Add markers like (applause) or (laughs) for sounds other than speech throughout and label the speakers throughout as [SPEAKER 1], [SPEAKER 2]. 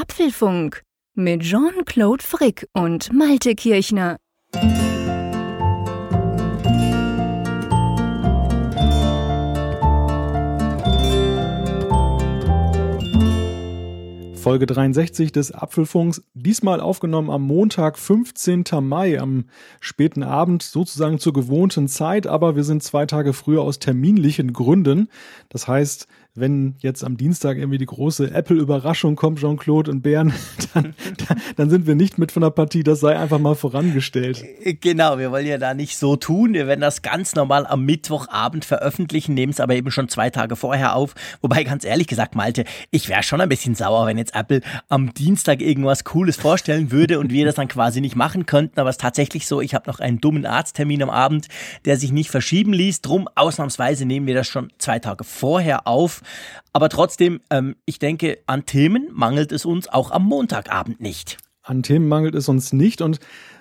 [SPEAKER 1] Apfelfunk mit Jean-Claude Frick und Malte Kirchner.
[SPEAKER 2] Folge 63 des Apfelfunks, diesmal aufgenommen am Montag, 15. Mai, am späten Abend, sozusagen zur gewohnten Zeit, aber wir sind zwei Tage früher aus terminlichen Gründen. Das heißt, wenn jetzt am Dienstag irgendwie die große Apple-Überraschung kommt, Jean-Claude und Bern, (laughs) dann, dann sind wir nicht mit von der Partie. Das sei einfach mal vorangestellt.
[SPEAKER 3] Genau, wir wollen ja da nicht so tun. Wir werden das ganz normal am Mittwochabend veröffentlichen, nehmen es aber eben schon zwei Tage vorher auf. Wobei, ganz ehrlich gesagt, Malte, ich wäre schon ein bisschen sauer, wenn jetzt Apple am Dienstag irgendwas Cooles vorstellen würde und wir das dann quasi nicht machen könnten. Aber es ist tatsächlich so, ich habe noch einen dummen Arzttermin am Abend, der sich nicht verschieben ließ. Drum, ausnahmsweise nehmen wir das schon zwei Tage vorher auf. Aber trotzdem, ähm, ich denke, an Themen mangelt es uns auch am Montagabend nicht.
[SPEAKER 2] An Themen mangelt es uns nicht. Und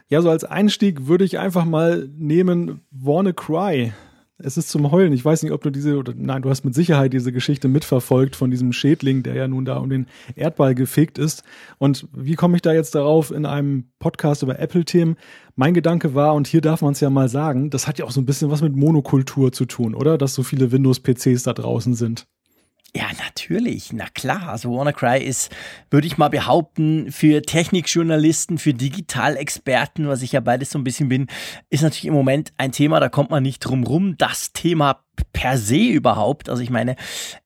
[SPEAKER 2] ja, so als Einstieg würde ich einfach mal nehmen Wanna Cry. Es ist zum Heulen. Ich weiß nicht, ob du diese, oder nein, du hast mit Sicherheit diese Geschichte mitverfolgt von diesem Schädling, der ja nun da um den Erdball gefegt ist. Und wie komme ich da jetzt darauf in einem Podcast über Apple-Themen? Mein Gedanke war, und hier darf man es ja mal sagen, das hat ja auch so ein bisschen was mit Monokultur zu tun, oder? Dass so viele Windows-PCs da draußen sind.
[SPEAKER 3] Ja, natürlich, na klar. Also WannaCry ist, würde ich mal behaupten, für Technikjournalisten, für Digitalexperten, was ich ja beides so ein bisschen bin, ist natürlich im Moment ein Thema, da kommt man nicht drum rum. Das Thema per se überhaupt. Also ich meine,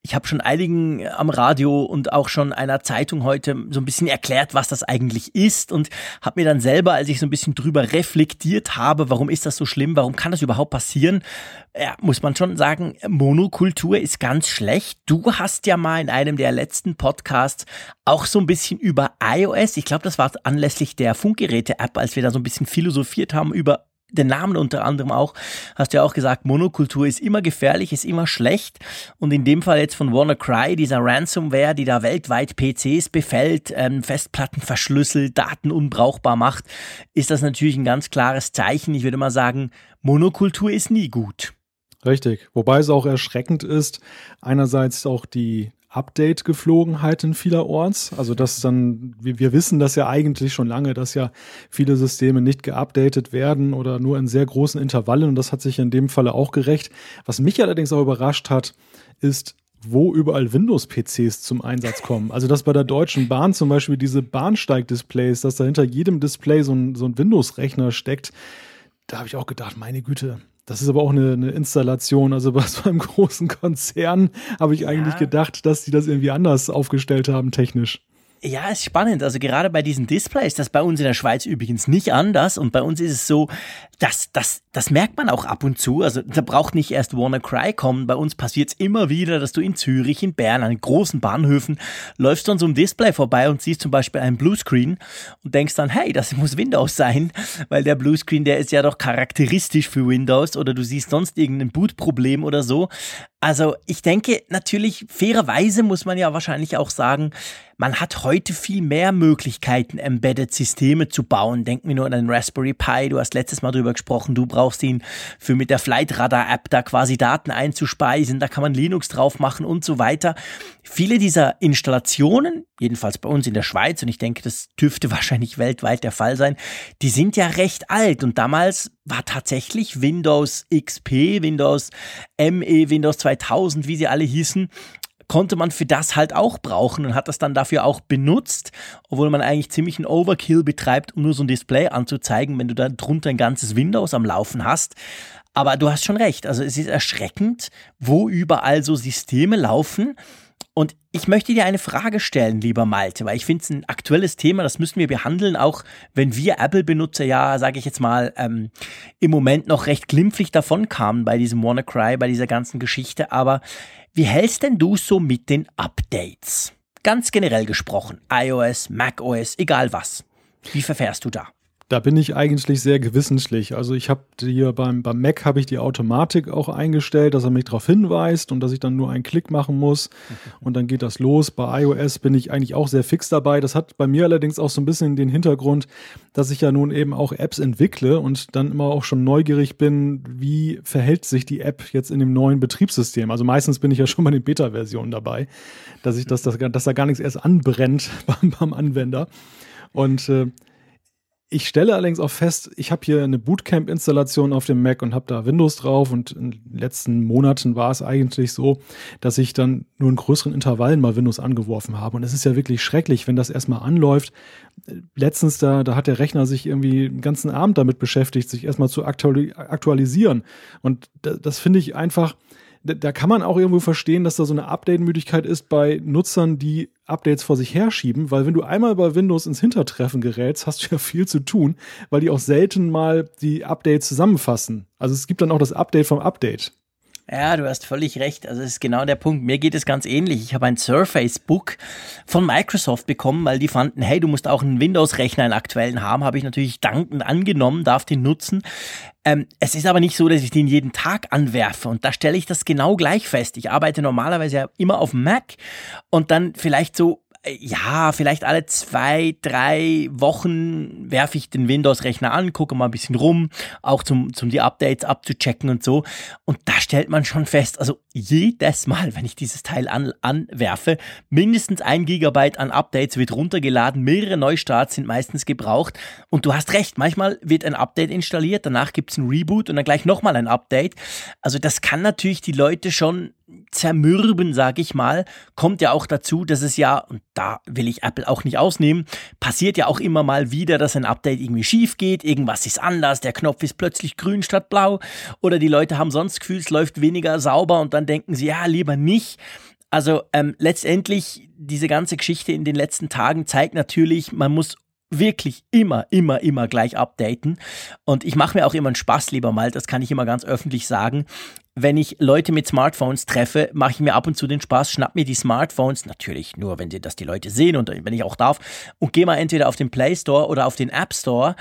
[SPEAKER 3] ich habe schon einigen am Radio und auch schon einer Zeitung heute so ein bisschen erklärt, was das eigentlich ist und habe mir dann selber, als ich so ein bisschen drüber reflektiert habe, warum ist das so schlimm, warum kann das überhaupt passieren, ja, muss man schon sagen, Monokultur ist ganz schlecht. Du hast ja mal in einem der letzten Podcasts auch so ein bisschen über iOS, ich glaube, das war anlässlich der Funkgeräte-App, als wir da so ein bisschen philosophiert haben über den Namen unter anderem auch, hast du ja auch gesagt, Monokultur ist immer gefährlich, ist immer schlecht. Und in dem Fall jetzt von WannaCry, dieser Ransomware, die da weltweit PCs befällt, ähm, Festplatten verschlüsselt, Daten unbrauchbar macht, ist das natürlich ein ganz klares Zeichen. Ich würde mal sagen, Monokultur ist nie gut.
[SPEAKER 2] Richtig. Wobei es auch erschreckend ist, einerseits auch die Update-Geflogenheiten vielerorts. Also das dann, wir, wir wissen das ja eigentlich schon lange, dass ja viele Systeme nicht geupdatet werden oder nur in sehr großen Intervallen und das hat sich in dem Falle auch gerecht. Was mich allerdings auch überrascht hat, ist, wo überall Windows-PCs zum Einsatz kommen. Also dass bei der Deutschen Bahn zum Beispiel diese Bahnsteig-Displays, dass da hinter jedem Display so ein, so ein Windows-Rechner steckt, da habe ich auch gedacht, meine Güte, das ist aber auch eine, eine Installation. Also bei so einem (laughs) großen Konzern habe ich eigentlich ja. gedacht, dass die das irgendwie anders aufgestellt haben, technisch.
[SPEAKER 3] Ja, ist spannend. Also gerade bei diesen Displays, das bei uns in der Schweiz übrigens nicht anders. Und bei uns ist es so, dass das, das merkt man auch ab und zu. Also da braucht nicht erst WannaCry kommen. Bei uns passiert es immer wieder, dass du in Zürich, in Bern, an großen Bahnhöfen läufst an so einem Display vorbei und siehst zum Beispiel einen Bluescreen und denkst dann, hey, das muss Windows sein, (laughs) weil der Bluescreen, der ist ja doch charakteristisch für Windows oder du siehst sonst irgendein Bootproblem oder so. Also ich denke natürlich, fairerweise muss man ja wahrscheinlich auch sagen, man hat heute viel mehr Möglichkeiten, Embedded-Systeme zu bauen. Denk mir nur an den Raspberry Pi. Du hast letztes Mal drüber gesprochen. Du brauchst ihn für mit der Flight Radar App da quasi Daten einzuspeisen. Da kann man Linux drauf machen und so weiter. Viele dieser Installationen, jedenfalls bei uns in der Schweiz, und ich denke, das dürfte (laughs) wahrscheinlich weltweit der Fall sein, die sind ja recht alt. Und damals war tatsächlich Windows XP, Windows ME, Windows 2000, wie sie alle hießen, konnte man für das halt auch brauchen und hat das dann dafür auch benutzt, obwohl man eigentlich ziemlich einen Overkill betreibt, um nur so ein Display anzuzeigen, wenn du da drunter ein ganzes Windows am Laufen hast. Aber du hast schon recht, also es ist erschreckend, wo überall so Systeme laufen, und ich möchte dir eine Frage stellen, lieber Malte, weil ich finde es ein aktuelles Thema, das müssen wir behandeln, auch wenn wir Apple-Benutzer ja, sage ich jetzt mal, ähm, im Moment noch recht glimpflich davon kamen bei diesem WannaCry, bei dieser ganzen Geschichte. Aber wie hältst denn du so mit den Updates? Ganz generell gesprochen, iOS, macOS, egal was. Wie verfährst du da?
[SPEAKER 2] Da bin ich eigentlich sehr gewissentlich. Also ich habe hier beim, beim Mac habe ich die Automatik auch eingestellt, dass er mich darauf hinweist und dass ich dann nur einen Klick machen muss (laughs) und dann geht das los. Bei iOS bin ich eigentlich auch sehr fix dabei. Das hat bei mir allerdings auch so ein bisschen den Hintergrund, dass ich ja nun eben auch Apps entwickle und dann immer auch schon neugierig bin, wie verhält sich die App jetzt in dem neuen Betriebssystem. Also meistens bin ich ja schon bei den Beta-Versionen dabei, dass ich das, dass, dass da gar nichts erst anbrennt (laughs) beim, beim Anwender. Und äh, ich stelle allerdings auch fest, ich habe hier eine Bootcamp-Installation auf dem Mac und habe da Windows drauf und in den letzten Monaten war es eigentlich so, dass ich dann nur in größeren Intervallen mal Windows angeworfen habe. Und es ist ja wirklich schrecklich, wenn das erstmal anläuft. Letztens da, da hat der Rechner sich irgendwie den ganzen Abend damit beschäftigt, sich erstmal zu aktualisieren. Und das, das finde ich einfach, da kann man auch irgendwo verstehen, dass da so eine Update-Müdigkeit ist bei Nutzern, die Updates vor sich herschieben, weil wenn du einmal bei Windows ins Hintertreffen gerätst, hast du ja viel zu tun, weil die auch selten mal die Updates zusammenfassen. Also es gibt dann auch das Update vom Update.
[SPEAKER 3] Ja, du hast völlig recht. Also das ist genau der Punkt. Mir geht es ganz ähnlich. Ich habe ein Surface Book von Microsoft bekommen, weil die fanden, hey, du musst auch einen Windows-Rechner, einen aktuellen haben. Habe ich natürlich dankend angenommen, darf den nutzen. Ähm, es ist aber nicht so, dass ich den jeden Tag anwerfe. Und da stelle ich das genau gleich fest. Ich arbeite normalerweise ja immer auf Mac und dann vielleicht so ja, vielleicht alle zwei, drei Wochen werfe ich den Windows-Rechner an, gucke mal ein bisschen rum, auch zum, zum die Updates abzuchecken und so. Und da stellt man schon fest, also jedes Mal, wenn ich dieses Teil an, anwerfe, mindestens ein Gigabyte an Updates wird runtergeladen, mehrere Neustarts sind meistens gebraucht. Und du hast recht, manchmal wird ein Update installiert, danach gibt's ein Reboot und dann gleich nochmal ein Update. Also das kann natürlich die Leute schon zermürben, sag ich mal, kommt ja auch dazu, dass es ja, und da will ich Apple auch nicht ausnehmen, passiert ja auch immer mal wieder, dass ein Update irgendwie schief geht, irgendwas ist anders, der Knopf ist plötzlich grün statt blau oder die Leute haben sonst Gefühl, es läuft weniger sauber und dann denken sie, ja, lieber nicht. Also ähm, letztendlich, diese ganze Geschichte in den letzten Tagen zeigt natürlich, man muss wirklich immer, immer, immer gleich updaten. Und ich mache mir auch immer einen Spaß, lieber mal, das kann ich immer ganz öffentlich sagen wenn ich Leute mit Smartphones treffe, mache ich mir ab und zu den Spaß, schnapp mir die Smartphones, natürlich nur, wenn die, das die Leute sehen und wenn ich auch darf, und gehe mal entweder auf den Play Store oder auf den App Store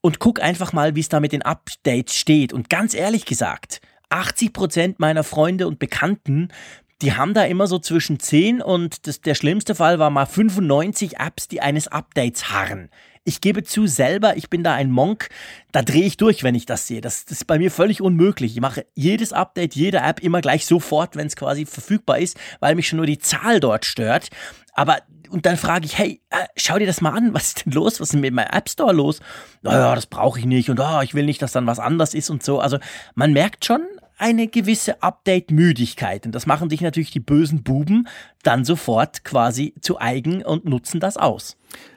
[SPEAKER 3] und guck einfach mal, wie es da mit den Updates steht. Und ganz ehrlich gesagt, 80 Prozent meiner Freunde und Bekannten die haben da immer so zwischen 10 und das, der schlimmste Fall war mal 95 Apps, die eines Updates harren. Ich gebe zu, selber, ich bin da ein Monk, da drehe ich durch, wenn ich das sehe. Das, das ist bei mir völlig unmöglich. Ich mache jedes Update, jede App immer gleich sofort, wenn es quasi verfügbar ist, weil mich schon nur die Zahl dort stört. Aber und dann frage ich, hey, äh, schau dir das mal an, (laughs) was ist denn los? Was ist denn mit meinem App Store los? Naja, das brauche ich nicht und oh, ich will nicht, dass dann was anders ist und so. Also man merkt schon eine gewisse Update-Müdigkeit und das machen sich natürlich die bösen Buben dann sofort quasi zu eigen und nutzen das aus.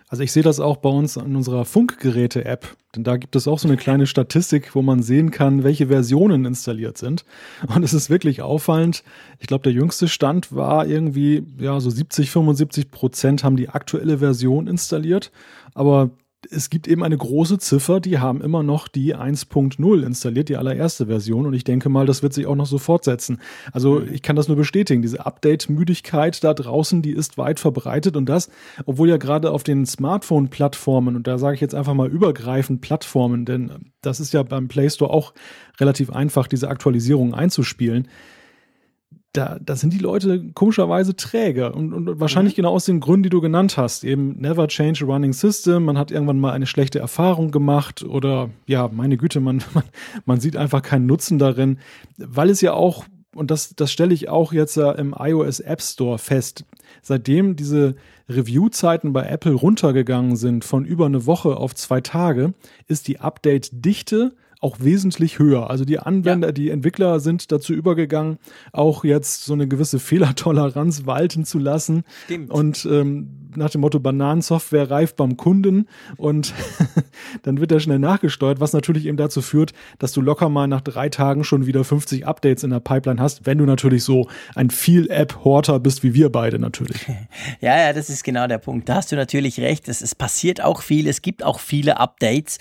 [SPEAKER 2] Also ich sehe das auch bei uns in unserer Funkgeräte-App. Denn da gibt es auch so eine kleine Statistik, wo man sehen kann, welche Versionen installiert sind. Und es ist wirklich auffallend. Ich glaube, der jüngste Stand war irgendwie, ja, so 70, 75 Prozent haben die aktuelle Version installiert. Aber es gibt eben eine große Ziffer, die haben immer noch die 1.0 installiert, die allererste Version. Und ich denke mal, das wird sich auch noch so fortsetzen. Also mhm. ich kann das nur bestätigen. Diese Update-Müdigkeit da draußen, die ist weit verbreitet. Und das, obwohl ja gerade auf den Smartphone-Plattformen, und da sage ich jetzt einfach mal übergreifend Plattformen, denn das ist ja beim Play Store auch relativ einfach, diese Aktualisierungen einzuspielen da, da sind die Leute komischerweise träge und, und wahrscheinlich mhm. genau aus den Gründen, die du genannt hast. Eben never change a running system, man hat irgendwann mal eine schlechte Erfahrung gemacht oder ja, meine Güte, man, (laughs) man, man sieht einfach keinen Nutzen darin, weil es ja auch, und das, das stelle ich auch jetzt ja im iOS App Store fest, seitdem diese Review-Zeiten bei Apple runtergegangen sind von über eine Woche auf zwei Tage, ist die Update-Dichte auch wesentlich höher. Also die Anwender, ja. die Entwickler sind dazu übergegangen, auch jetzt so eine gewisse (laughs) Fehlertoleranz walten zu lassen. Stimmt. Und ähm, nach dem Motto Bananensoftware reift beim Kunden und (laughs) dann wird er schnell nachgesteuert, was natürlich eben dazu führt, dass du locker mal nach drei Tagen schon wieder 50 Updates in der Pipeline hast, wenn du natürlich so ein Viel-App-Horter bist wie wir beide natürlich. (laughs)
[SPEAKER 3] Ja, ja, das ist genau der Punkt. Da hast du natürlich recht. Es, es passiert auch viel. Es gibt auch viele Updates.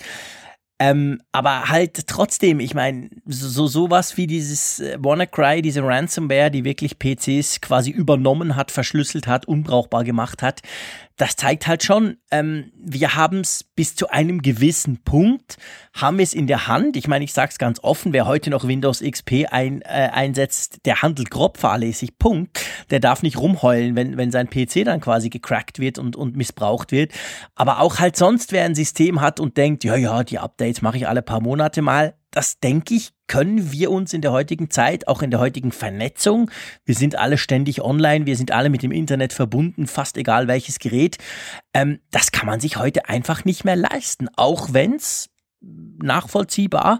[SPEAKER 3] Ähm, aber halt trotzdem, ich meine, so sowas wie dieses äh, WannaCry, diese Ransomware, die wirklich PCs quasi übernommen hat, verschlüsselt hat, unbrauchbar gemacht hat, das zeigt halt schon, ähm, wir haben es bis zu einem gewissen Punkt, haben wir es in der Hand. Ich meine, ich sage es ganz offen, wer heute noch Windows XP ein, äh, einsetzt, der handelt grob fahrlässig, Punkt. Der darf nicht rumheulen, wenn, wenn sein PC dann quasi gecrackt wird und, und missbraucht wird. Aber auch halt sonst, wer ein System hat und denkt, ja, ja, die Updates mache ich alle paar Monate mal, das denke ich, können wir uns in der heutigen Zeit, auch in der heutigen Vernetzung, wir sind alle ständig online, wir sind alle mit dem Internet verbunden, fast egal welches Gerät, ähm, das kann man sich heute einfach nicht mehr leisten, auch wenn es nachvollziehbar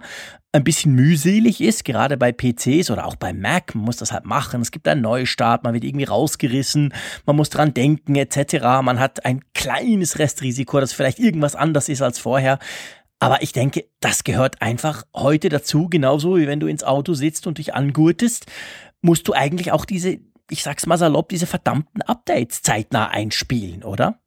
[SPEAKER 3] ein bisschen mühselig ist, gerade bei PCs oder auch bei Mac. Man muss das halt machen. Es gibt einen Neustart, man wird irgendwie rausgerissen, man muss dran denken etc. Man hat ein kleines Restrisiko, dass vielleicht irgendwas anders ist als vorher. Aber ich denke, das gehört einfach heute dazu, genauso wie wenn du ins Auto sitzt und dich angurtest, musst du eigentlich auch diese, ich sag's mal salopp, diese verdammten Updates zeitnah einspielen, oder?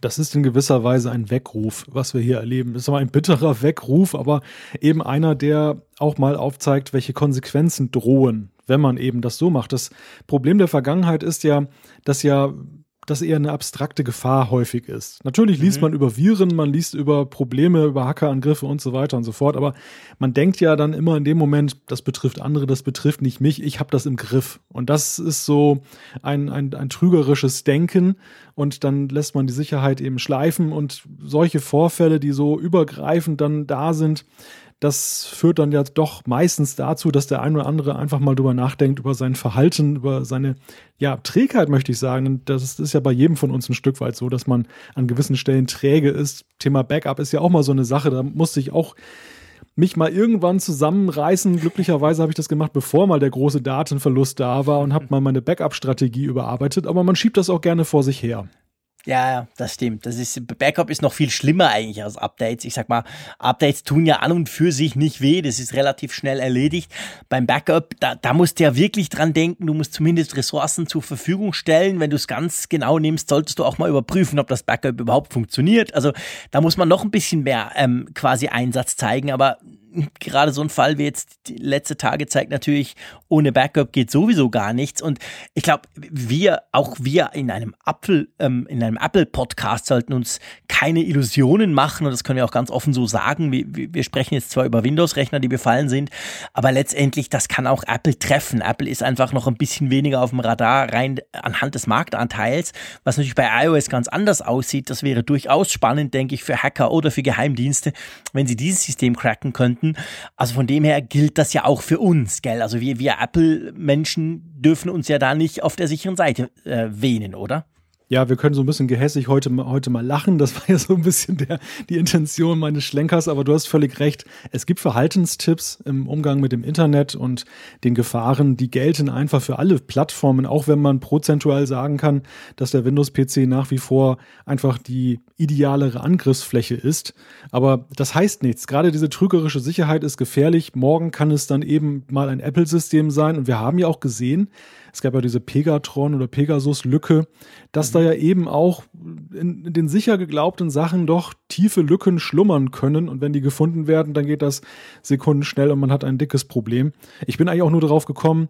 [SPEAKER 2] Das ist in gewisser Weise ein Weckruf, was wir hier erleben. Das ist aber ein bitterer Weckruf, aber eben einer, der auch mal aufzeigt, welche Konsequenzen drohen, wenn man eben das so macht. Das Problem der Vergangenheit ist ja, dass ja das eher eine abstrakte Gefahr häufig ist. Natürlich liest mhm. man über Viren, man liest über Probleme, über Hackerangriffe und so weiter und so fort, aber man denkt ja dann immer in dem Moment, das betrifft andere, das betrifft nicht mich, ich habe das im Griff. Und das ist so ein, ein, ein trügerisches Denken und dann lässt man die Sicherheit eben schleifen und solche Vorfälle, die so übergreifend dann da sind, das führt dann ja doch meistens dazu, dass der ein oder andere einfach mal drüber nachdenkt, über sein Verhalten, über seine ja, Trägheit, möchte ich sagen. Und das ist ja bei jedem von uns ein Stück weit so, dass man an gewissen Stellen träge ist. Thema Backup ist ja auch mal so eine Sache, da musste ich auch mich mal irgendwann zusammenreißen. Glücklicherweise habe ich das gemacht, bevor mal der große Datenverlust da war und habe mal meine Backup-Strategie überarbeitet. Aber man schiebt das auch gerne vor sich her.
[SPEAKER 3] Ja, das stimmt. Das ist, Backup ist noch viel schlimmer eigentlich als Updates. Ich sag mal, Updates tun ja an und für sich nicht weh. Das ist relativ schnell erledigt. Beim Backup, da, da musst du ja wirklich dran denken. Du musst zumindest Ressourcen zur Verfügung stellen. Wenn du es ganz genau nimmst, solltest du auch mal überprüfen, ob das Backup überhaupt funktioniert. Also da muss man noch ein bisschen mehr ähm, quasi Einsatz zeigen. Aber gerade so ein Fall wie jetzt die letzte Tage zeigt natürlich, ohne Backup geht sowieso gar nichts. Und ich glaube, wir, auch wir in einem Apple, ähm, in einem Apple-Podcast sollten uns keine Illusionen machen. Und das können wir auch ganz offen so sagen. Wir, wir sprechen jetzt zwar über Windows-Rechner, die befallen sind, aber letztendlich, das kann auch Apple treffen. Apple ist einfach noch ein bisschen weniger auf dem Radar rein anhand des Marktanteils, was natürlich bei iOS ganz anders aussieht. Das wäre durchaus spannend, denke ich, für Hacker oder für Geheimdienste, wenn sie dieses System cracken könnten könnten. Also von dem her gilt das ja auch für uns, gell? Also wir, wir Apple-Menschen dürfen uns ja da nicht auf der sicheren Seite äh, wähnen, oder?
[SPEAKER 2] Ja, wir können so ein bisschen gehässig heute, heute mal lachen. Das war ja so ein bisschen der, die Intention meines Schlenkers, aber du hast völlig recht. Es gibt Verhaltenstipps im Umgang mit dem Internet und den Gefahren, die gelten einfach für alle Plattformen, auch wenn man prozentual sagen kann, dass der Windows-PC nach wie vor einfach die idealere Angriffsfläche ist. Aber das heißt nichts. Gerade diese trügerische Sicherheit ist gefährlich. Morgen kann es dann eben mal ein Apple-System sein. Und wir haben ja auch gesehen, es gab ja diese Pegatron oder Pegasus-Lücke, dass mhm. da ja eben auch in, den sicher geglaubten Sachen doch tiefe Lücken schlummern können. Und wenn die gefunden werden, dann geht das sekundenschnell und man hat ein dickes Problem. Ich bin eigentlich auch nur darauf gekommen,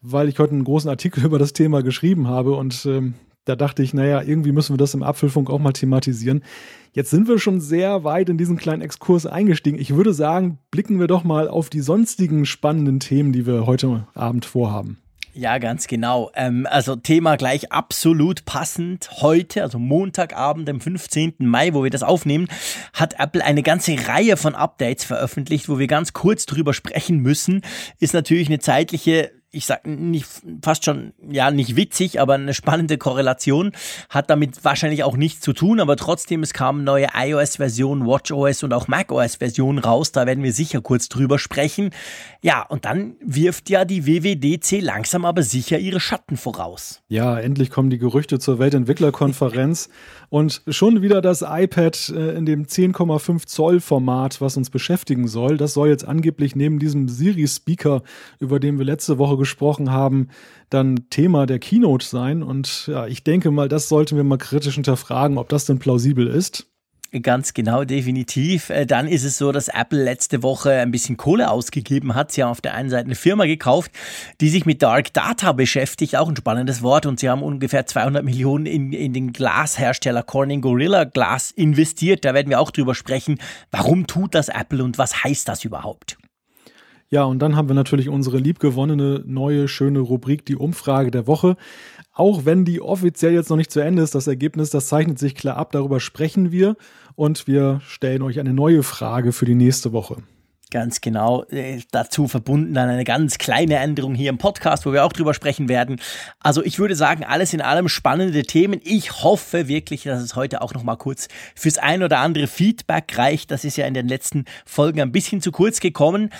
[SPEAKER 2] weil ich heute einen großen Artikel (laughs) über das Thema geschrieben habe und ähm, da dachte ich, naja, irgendwie müssen wir das im Apfelfunk auch mal thematisieren. Jetzt sind wir schon sehr weit in diesen kleinen Exkurs eingestiegen. Ich würde sagen, blicken wir doch mal auf die sonstigen spannenden Themen, die wir heute Abend vorhaben.
[SPEAKER 3] Ja, ganz genau. Ähm, also Thema gleich absolut passend. Heute, also Montagabend, dem 15. Mai, wo wir das aufnehmen, hat Apple eine ganze Reihe von Updates veröffentlicht, wo wir ganz kurz drüber sprechen müssen. Ist natürlich eine zeitliche ich sag nicht fast schon ja nicht witzig, aber eine spannende Korrelation hat damit wahrscheinlich auch nichts zu tun, aber trotzdem es kamen neue iOS Versionen, WatchOS und auch macOS Versionen raus, da werden wir sicher kurz drüber sprechen. Ja, und dann wirft ja die WWDC langsam aber sicher ihre Schatten voraus.
[SPEAKER 2] Ja, endlich kommen die Gerüchte zur Weltentwicklerkonferenz (laughs) und schon wieder das iPad äh, in dem 10,5 Zoll Format, was uns beschäftigen soll. Das soll jetzt angeblich neben diesem Siri Speaker, über den wir letzte Woche gesprochen haben, dann Thema der Keynote sein. Und ja, ich denke mal, das sollten wir mal kritisch hinterfragen, ob das denn plausibel ist.
[SPEAKER 3] Ganz genau, definitiv. Äh, dann ist es so, dass Apple letzte Woche ein bisschen Kohle ausgegeben hat. Sie haben auf der einen Seite eine Firma gekauft, die sich mit Dark Data beschäftigt, auch ein spannendes Wort. Und sie haben ungefähr 200 Millionen in, in den Glashersteller Corning Gorilla Glass investiert. Da werden wir auch drüber sprechen. Warum tut das Apple und was heißt das überhaupt?
[SPEAKER 2] Ja, und dann haben wir natürlich unsere liebgewonnene neue schöne Rubrik, die Umfrage der Woche. Auch wenn die offiziell jetzt noch nicht zu Ende ist, das Ergebnis, das zeichnet sich klar ab, darüber sprechen wir und wir stellen euch eine neue Frage für die nächste Woche.
[SPEAKER 3] Ganz genau. Äh, dazu verbunden dann eine ganz kleine Änderung hier im Podcast, wo wir auch drüber sprechen werden. Also ich würde sagen, alles in allem spannende Themen. Ich hoffe wirklich, dass es heute auch noch mal kurz fürs ein oder andere Feedback reicht. Das ist ja in den letzten Folgen ein bisschen zu kurz gekommen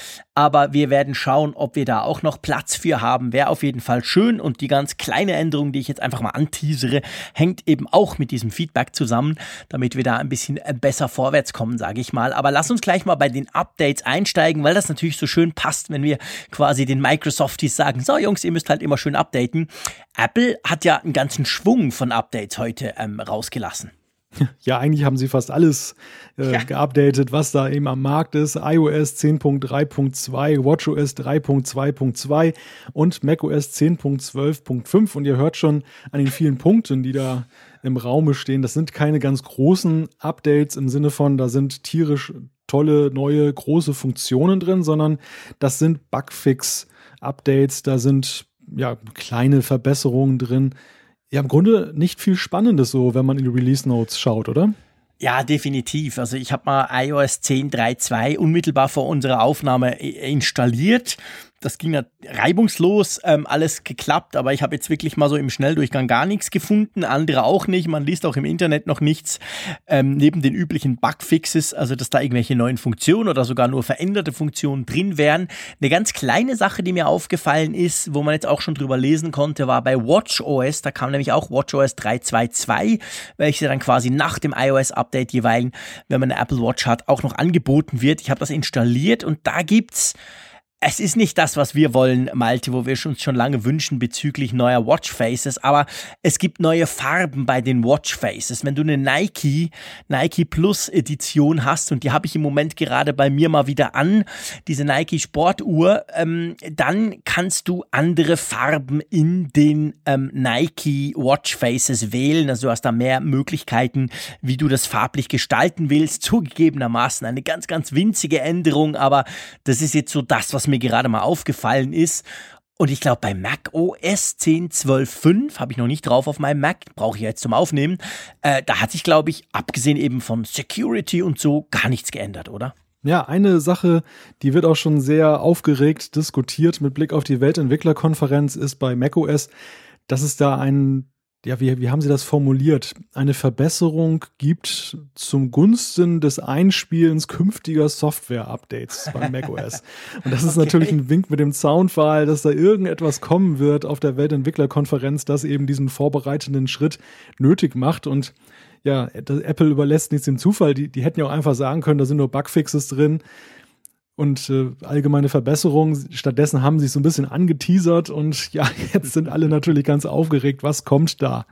[SPEAKER 3] aber wir werden schauen, ob wir da auch noch Platz für haben. Wäre auf jeden Fall schön und die ganz kleine Änderung, die ich jetzt einfach mal anteasere, hängt eben auch mit diesem Feedback zusammen, damit wir da ein bisschen besser vorwärts kommen, sage ich mal. Aber lass uns gleich mal bei den Updates einsteigen, weil das natürlich so schön passt, wenn wir quasi den Microsofties sagen, so Jungs, ihr müsst halt immer schön updaten. Apple hat ja einen ganzen Schwung von Updates heute ähm, rausgelassen. (laughs)
[SPEAKER 2] Ja, eigentlich haben sie fast alles äh, ja. geupdatet, was da eben am Markt ist. iOS 10.3.2, WatchOS 3.2.2 und macOS 10.12.5. Und ihr hört schon an den vielen Punkten, die da im Raume stehen. Das sind keine ganz großen Updates im Sinne von, da sind tierisch tolle, neue, große Funktionen drin, sondern das sind Bugfix-Updates, da sind ja kleine Verbesserungen drin ja, im Grunde nicht viel Spannendes so, wenn man in die Release Notes schaut, oder?
[SPEAKER 3] Ja, definitiv. Also ich habe mal iOS 10.3.2 unmittelbar vor unserer Aufnahme installiert das ging ja reibungslos, ähm, alles geklappt, aber ich habe jetzt wirklich mal so im Schnelldurchgang gar nichts gefunden, andere auch nicht. Man liest auch im Internet noch nichts ähm, neben den üblichen Bugfixes, also dass da irgendwelche neuen Funktionen oder sogar nur veränderte Funktionen drin wären. Eine ganz kleine Sache, die mir aufgefallen ist, wo man jetzt auch schon drüber lesen konnte, war bei WatchOS. Da kam nämlich auch WatchOS 3.2.2, welche dann quasi nach dem iOS-Update jeweils, wenn man eine Apple Watch hat, auch noch angeboten wird. Ich habe das installiert und da gibt's es ist nicht das, was wir wollen, Malte, wo wir uns schon lange wünschen bezüglich neuer Watchfaces, aber es gibt neue Farben bei den Watchfaces. Wenn du eine Nike, Nike Plus Edition hast, und die habe ich im Moment gerade bei mir mal wieder an, diese Nike Sportuhr, ähm, dann kannst du andere Farben in den ähm, Nike Watchfaces wählen. Also du hast da mehr Möglichkeiten, wie du das farblich gestalten willst. Zugegebenermaßen eine ganz, ganz winzige Änderung, aber das ist jetzt so das, was mir gerade mal aufgefallen ist. Und ich glaube, bei Mac OS 10.12.5 habe ich noch nicht drauf auf meinem Mac, brauche ich jetzt zum Aufnehmen. Äh, da hat sich, glaube ich, abgesehen eben von Security und so, gar nichts geändert, oder?
[SPEAKER 2] Ja, eine Sache, die wird auch schon sehr aufgeregt diskutiert mit Blick auf die Weltentwicklerkonferenz, ist bei macOS, dass es da einen ja, wie, wie haben Sie das formuliert, eine Verbesserung gibt zum Gunsten des Einspielens künftiger Software-Updates bei macOS. (laughs) Und das ist okay. natürlich ein Wink mit dem Soundfile, dass da irgendetwas kommen wird auf der Weltentwicklerkonferenz, das eben diesen vorbereitenden Schritt nötig macht. Und ja, Apple überlässt nichts dem Zufall. Die, die hätten ja auch einfach sagen können, da sind nur Bugfixes drin und äh, allgemeine Verbesserungen. Stattdessen haben sie sich so ein bisschen angeteasert und ja, (laughs) jetzt sind alle natürlich ganz aufgeregt. Was kommt da?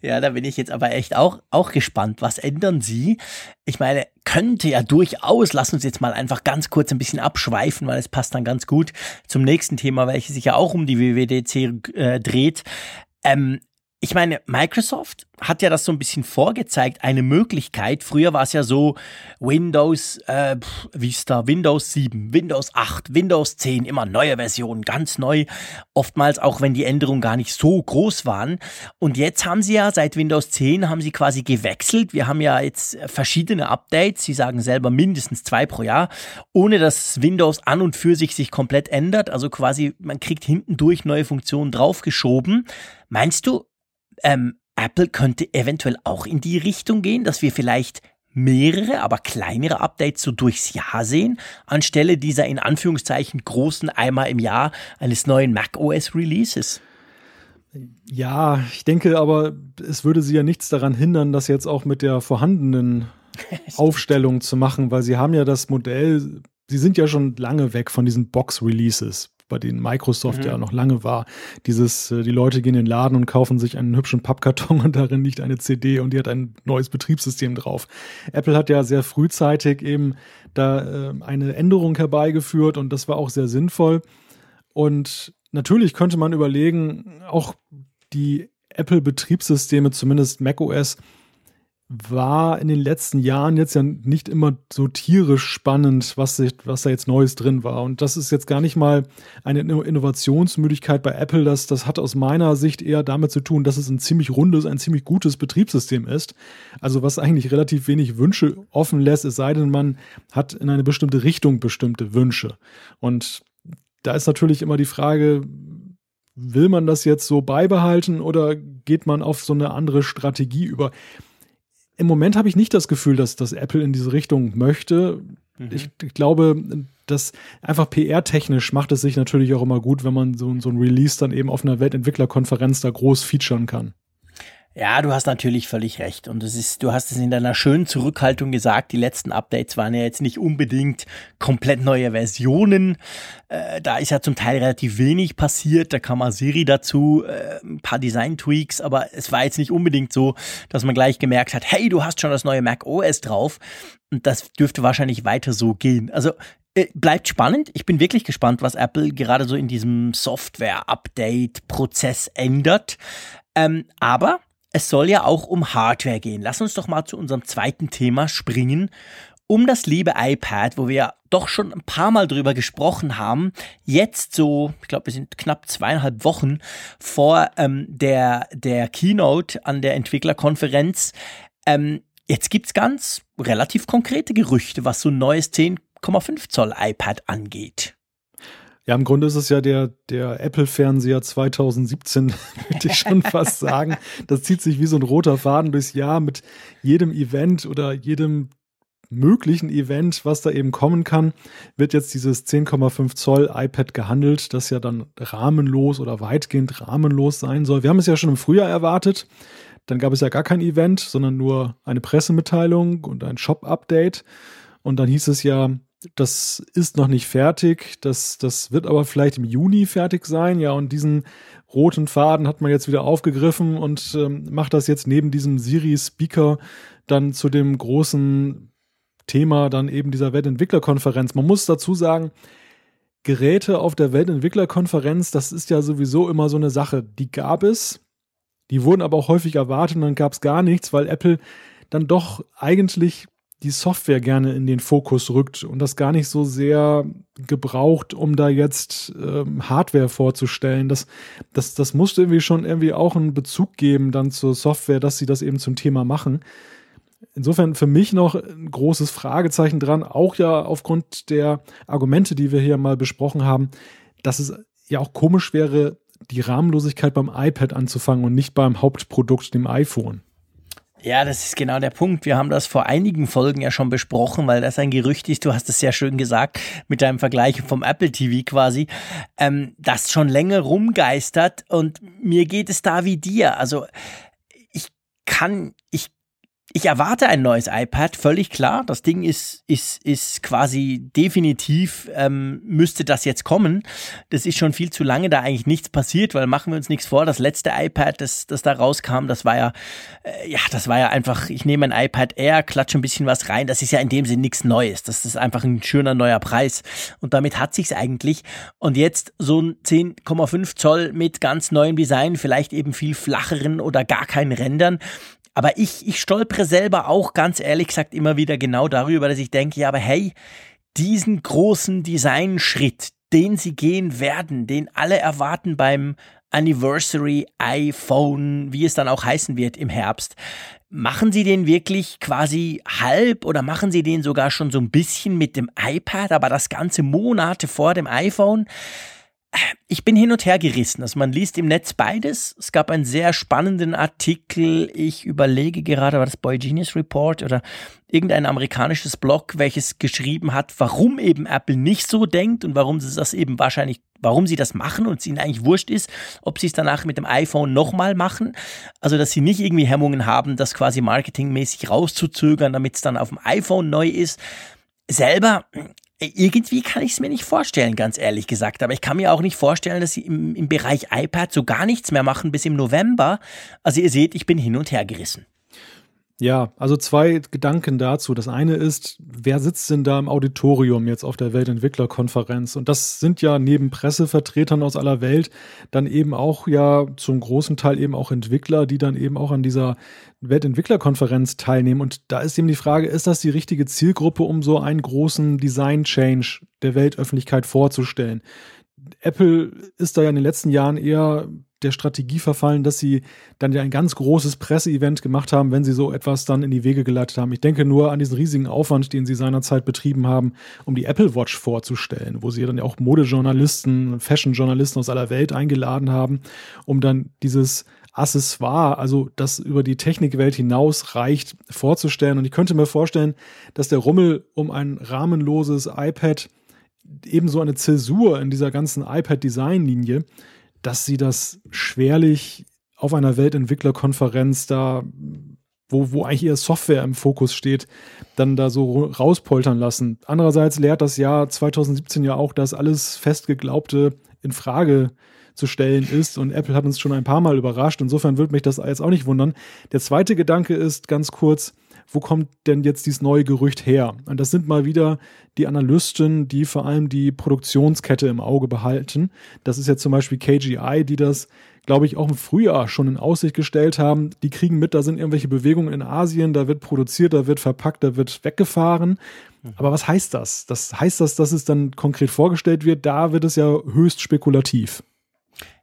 [SPEAKER 3] Ja, da bin ich jetzt aber echt auch, auch gespannt. Was ändern Sie? Ich meine, könnte ja durchaus, lass uns jetzt mal einfach ganz kurz ein bisschen abschweifen, weil es passt dann ganz gut zum nächsten Thema, welches sich ja auch um die WWDC äh, dreht. Ähm, ich meine, Microsoft hat ja das so ein bisschen vorgezeigt, eine Möglichkeit. Früher war es ja so, Windows äh, Vista, Windows 7, Windows 8, Windows 10, immer neue Versionen, ganz neu. Oftmals auch, wenn die Änderungen gar nicht so groß waren. Und jetzt haben sie ja, seit Windows 10 haben sie quasi gewechselt. Wir haben ja jetzt verschiedene Updates. Sie sagen selber mindestens zwei pro Jahr, ohne dass Windows an und für sich sich komplett ändert. Also quasi, man kriegt hinten durch neue Funktionen draufgeschoben. Meinst du, ähm, Apple könnte eventuell auch in die Richtung gehen, dass wir vielleicht mehrere, aber kleinere Updates so durchs Jahr sehen, anstelle dieser in Anführungszeichen großen einmal im Jahr eines neuen macOS Releases.
[SPEAKER 2] Ja, ich denke aber, es würde sie ja nichts daran hindern, das jetzt auch mit der vorhandenen (laughs) Aufstellung zu machen, weil sie haben ja das Modell, sie sind ja schon lange weg von diesen Box-Releases bei denen Microsoft mhm. ja noch lange war. Dieses, äh, die Leute gehen in den Laden und kaufen sich einen hübschen Pappkarton und darin liegt eine CD und die hat ein neues Betriebssystem drauf. Apple hat ja sehr frühzeitig eben da äh, eine Änderung herbeigeführt und das war auch sehr sinnvoll. Und natürlich könnte man überlegen, auch die Apple-Betriebssysteme, zumindest macOS, war in den letzten Jahren jetzt ja nicht immer so tierisch spannend, was, sich, was da jetzt Neues drin war. Und das ist jetzt gar nicht mal eine Innovationsmüdigkeit bei Apple. Das, das hat aus meiner Sicht eher damit zu tun, dass es ein ziemlich rundes, ein ziemlich gutes Betriebssystem ist. Also was eigentlich relativ wenig Wünsche offen lässt, es sei denn, man hat in eine bestimmte Richtung bestimmte Wünsche. Und da ist natürlich immer die Frage, will man das jetzt so beibehalten oder geht man auf so eine andere Strategie über? Im Moment habe ich nicht das Gefühl, dass, dass Apple in diese Richtung möchte. Mhm. Ich, ich, glaube, dass einfach PR-technisch macht es sich natürlich auch immer gut, wenn man so, so ein Release dann eben auf einer Weltentwicklerkonferenz da groß featuren kann.
[SPEAKER 3] Ja, du hast natürlich völlig recht. Und es ist, du hast es in deiner schönen Zurückhaltung gesagt, die letzten Updates waren ja jetzt nicht unbedingt komplett neue Versionen. Äh, da ist ja zum Teil relativ wenig passiert. Da kam mal Siri dazu, äh, ein paar Design-Tweaks, aber es war jetzt nicht unbedingt so, dass man gleich gemerkt hat, hey, du hast schon das neue Mac OS drauf. Und das dürfte wahrscheinlich weiter so gehen. Also äh, bleibt spannend. Ich bin wirklich gespannt, was Apple gerade so in diesem Software-Update-Prozess ändert. Ähm, aber es soll ja auch um Hardware gehen. Lass uns doch mal zu unserem zweiten Thema springen. Um das liebe iPad, wo wir ja doch schon ein paar Mal drüber gesprochen haben, jetzt so, ich glaube, wir sind knapp zweieinhalb Wochen vor ähm, der, der Keynote an der Entwicklerkonferenz. Ähm, jetzt gibt's ganz relativ konkrete Gerüchte, was so ein neues 10,5 Zoll iPad angeht.
[SPEAKER 2] Ja, im Grunde ist es ja der, der Apple-Fernseher 2017, (laughs) würde ich schon fast sagen. Das zieht sich wie so ein roter Faden durchs Jahr mit jedem Event oder jedem möglichen Event, was da eben kommen kann, wird jetzt dieses 10,5 Zoll iPad gehandelt, das ja dann rahmenlos oder weitgehend rahmenlos sein soll. Wir haben es ja schon im Frühjahr erwartet. Dann gab es ja gar kein Event, sondern nur eine Pressemitteilung und ein Shop-Update. Und dann hieß es ja, das ist noch nicht fertig. Das, das wird aber vielleicht im Juni fertig sein. Ja, und diesen roten Faden hat man jetzt wieder aufgegriffen und ähm, macht das jetzt neben diesem Siri-Speaker dann zu dem großen Thema dann eben dieser Weltentwicklerkonferenz. Man muss dazu sagen, Geräte auf der Weltentwicklerkonferenz, das ist ja sowieso immer so eine Sache. Die gab es, die wurden aber auch häufig erwartet und dann gab es gar nichts, weil Apple dann doch eigentlich die Software gerne in den Fokus rückt und das gar nicht so sehr gebraucht, um da jetzt ähm, Hardware vorzustellen. Das, das, das musste irgendwie schon irgendwie auch einen Bezug geben dann zur Software, dass sie das eben zum Thema machen. Insofern für mich noch ein großes Fragezeichen dran, auch ja aufgrund der Argumente, die wir hier mal besprochen haben, dass es ja auch komisch wäre, die Rahmenlosigkeit beim iPad anzufangen und nicht beim Hauptprodukt, dem iPhone.
[SPEAKER 3] Ja, das ist genau der Punkt. Wir haben das vor einigen Folgen ja schon besprochen, weil das ein Gerücht ist, du hast es sehr schön gesagt, mit deinem Vergleich vom Apple TV quasi, ähm, das schon länger rumgeistert und mir geht es da wie dir. Also ich kann, ich ich erwarte ein neues iPad, völlig klar. Das Ding ist, ist, ist quasi definitiv, ähm, müsste das jetzt kommen. Das ist schon viel zu lange da eigentlich nichts passiert, weil machen wir uns nichts vor. Das letzte iPad, das, das da rauskam, das war ja, äh, ja, das war ja einfach, ich nehme ein iPad Air, klatsche ein bisschen was rein. Das ist ja in dem Sinn nichts Neues. Das ist einfach ein schöner neuer Preis. Und damit hat sich's eigentlich. Und jetzt so ein 10,5 Zoll mit ganz neuem Design, vielleicht eben viel flacheren oder gar keinen Rändern. Aber ich, ich stolpere selber auch ganz ehrlich gesagt immer wieder genau darüber, dass ich denke, ja, aber hey, diesen großen Designschritt, den sie gehen werden, den alle erwarten beim Anniversary iPhone, wie es dann auch heißen wird im Herbst. Machen Sie den wirklich quasi halb oder machen Sie den sogar schon so ein bisschen mit dem iPad, aber das ganze Monate vor dem iPhone? Ich bin hin und her gerissen. Also man liest im Netz beides. Es gab einen sehr spannenden Artikel. Ich überlege gerade, war das Boy Genius Report oder irgendein amerikanisches Blog, welches geschrieben hat, warum eben Apple nicht so denkt und warum sie das eben wahrscheinlich, warum sie das machen und es ihnen eigentlich wurscht ist, ob sie es danach mit dem iPhone nochmal machen. Also, dass sie nicht irgendwie Hemmungen haben, das quasi marketingmäßig rauszuzögern, damit es dann auf dem iPhone neu ist. Selber irgendwie kann ich es mir nicht vorstellen, ganz ehrlich gesagt. Aber ich kann mir auch nicht vorstellen, dass sie im, im Bereich iPad so gar nichts mehr machen bis im November. Also ihr seht, ich bin hin und her gerissen.
[SPEAKER 2] Ja, also zwei Gedanken dazu. Das eine ist, wer sitzt denn da im Auditorium jetzt auf der Weltentwicklerkonferenz? Und das sind ja neben Pressevertretern aus aller Welt dann eben auch ja zum großen Teil eben auch Entwickler, die dann eben auch an dieser Weltentwicklerkonferenz teilnehmen. Und da ist eben die Frage, ist das die richtige Zielgruppe, um so einen großen Design-Change der Weltöffentlichkeit vorzustellen? Apple ist da ja in den letzten Jahren eher der Strategie verfallen, dass sie dann ja ein ganz großes Presseevent gemacht haben, wenn sie so etwas dann in die Wege geleitet haben. Ich denke nur an diesen riesigen Aufwand, den sie seinerzeit betrieben haben, um die Apple Watch vorzustellen, wo sie dann ja auch Modejournalisten, Fashion-Journalisten aus aller Welt eingeladen haben, um dann dieses Accessoire, also das über die Technikwelt hinaus reicht, vorzustellen. Und ich könnte mir vorstellen, dass der Rummel um ein rahmenloses iPad ebenso eine Zäsur in dieser ganzen iPad-Design-Linie dass sie das schwerlich auf einer Weltentwicklerkonferenz da, wo, wo eigentlich eher Software im Fokus steht, dann da so rauspoltern lassen. Andererseits lehrt das Jahr 2017 ja auch, dass alles festgeglaubte in Frage zu stellen ist und Apple hat uns schon ein paar Mal überrascht. Insofern würde mich das jetzt auch nicht wundern. Der zweite Gedanke ist ganz kurz, wo kommt denn jetzt dieses neue Gerücht her? Und das sind mal wieder die Analysten, die vor allem die Produktionskette im Auge behalten. Das ist jetzt zum Beispiel KGI, die das, glaube ich, auch im Frühjahr schon in Aussicht gestellt haben. Die kriegen mit, da sind irgendwelche Bewegungen in Asien, da wird produziert, da wird verpackt, da wird weggefahren. Mhm. Aber was heißt das? Das heißt das, dass es dann konkret vorgestellt wird? Da wird es ja höchst spekulativ.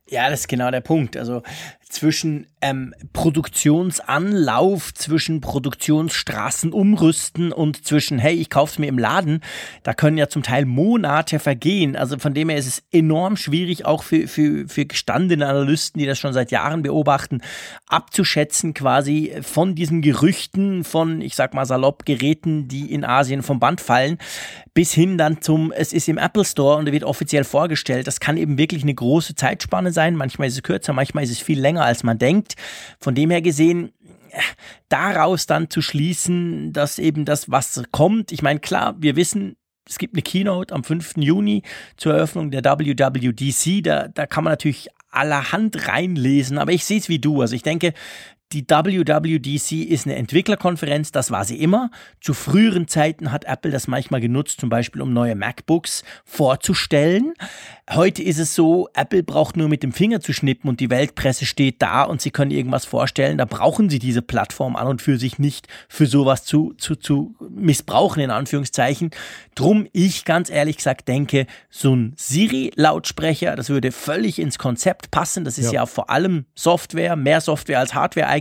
[SPEAKER 3] Ja, das ist genau der Punkt. Also zwischen ähm, Produktionsanlauf, zwischen Produktionsstraßen umrüsten und zwischen, hey, ich kauf's mir im Laden, da können ja zum Teil Monate vergehen. Also von dem her ist es enorm schwierig, auch für, für, für gestandene Analysten, die das schon seit Jahren beobachten, abzuschätzen quasi von diesen Gerüchten von, ich sag mal salopp, Geräten, die in Asien vom Band fallen, bis hin dann zum, es ist im Apple Store und wird offiziell vorgestellt. Das kann eben wirklich eine große Zeitspanne sein. Manchmal ist es kürzer, manchmal ist es viel länger, als man denkt. Von dem her gesehen, daraus dann zu schließen, dass eben das, was kommt, ich meine, klar, wir wissen, es gibt eine Keynote am 5. Juni zur Eröffnung der WWDC. Da, da kann man natürlich allerhand reinlesen, aber ich sehe es wie du. Also ich denke, die WWDC ist eine Entwicklerkonferenz, das war sie immer. Zu früheren Zeiten hat Apple das manchmal genutzt, zum Beispiel um neue MacBooks vorzustellen. Heute ist es so, Apple braucht nur mit dem Finger zu schnippen und die Weltpresse steht da und sie können irgendwas vorstellen. Da brauchen sie diese Plattform an und für sich nicht für sowas zu, zu, zu missbrauchen, in Anführungszeichen. Drum ich ganz ehrlich gesagt denke, so ein Siri-Lautsprecher, das würde völlig ins Konzept passen. Das ist ja. ja vor allem Software, mehr Software als Hardware eigentlich.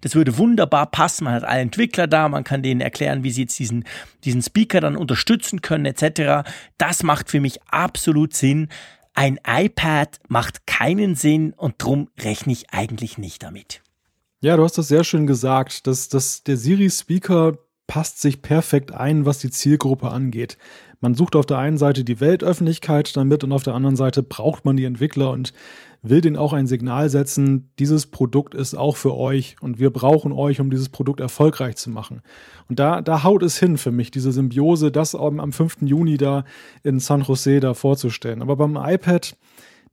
[SPEAKER 3] Das würde wunderbar passen. Man hat alle Entwickler da, man kann denen erklären, wie sie jetzt diesen, diesen Speaker dann unterstützen können, etc. Das macht für mich absolut Sinn ein iPad macht keinen Sinn und drum rechne ich eigentlich nicht damit.
[SPEAKER 2] Ja, du hast das sehr schön gesagt, dass, dass der Siri-Speaker passt sich perfekt ein, was die Zielgruppe angeht. Man sucht auf der einen Seite die Weltöffentlichkeit damit und auf der anderen Seite braucht man die Entwickler und will denen auch ein Signal setzen, dieses Produkt ist auch für euch und wir brauchen euch, um dieses Produkt erfolgreich zu machen. Und da, da haut es hin für mich, diese Symbiose, das am 5. Juni da in San Jose da vorzustellen. Aber beim iPad,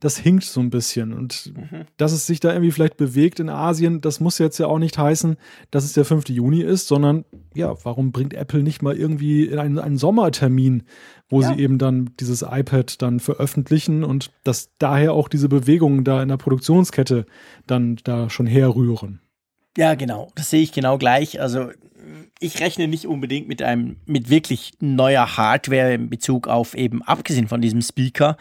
[SPEAKER 2] das hinkt so ein bisschen. Und mhm. dass es sich da irgendwie vielleicht bewegt in Asien, das muss jetzt ja auch nicht heißen, dass es der 5. Juni ist, sondern ja, warum bringt Apple nicht mal irgendwie in einen, einen Sommertermin, wo ja. sie eben dann dieses iPad dann veröffentlichen und dass daher auch diese Bewegungen da in der Produktionskette dann da schon herrühren.
[SPEAKER 3] Ja, genau. Das sehe ich genau gleich. Also ich rechne nicht unbedingt mit einem, mit wirklich neuer Hardware in Bezug auf eben, abgesehen von diesem Speaker.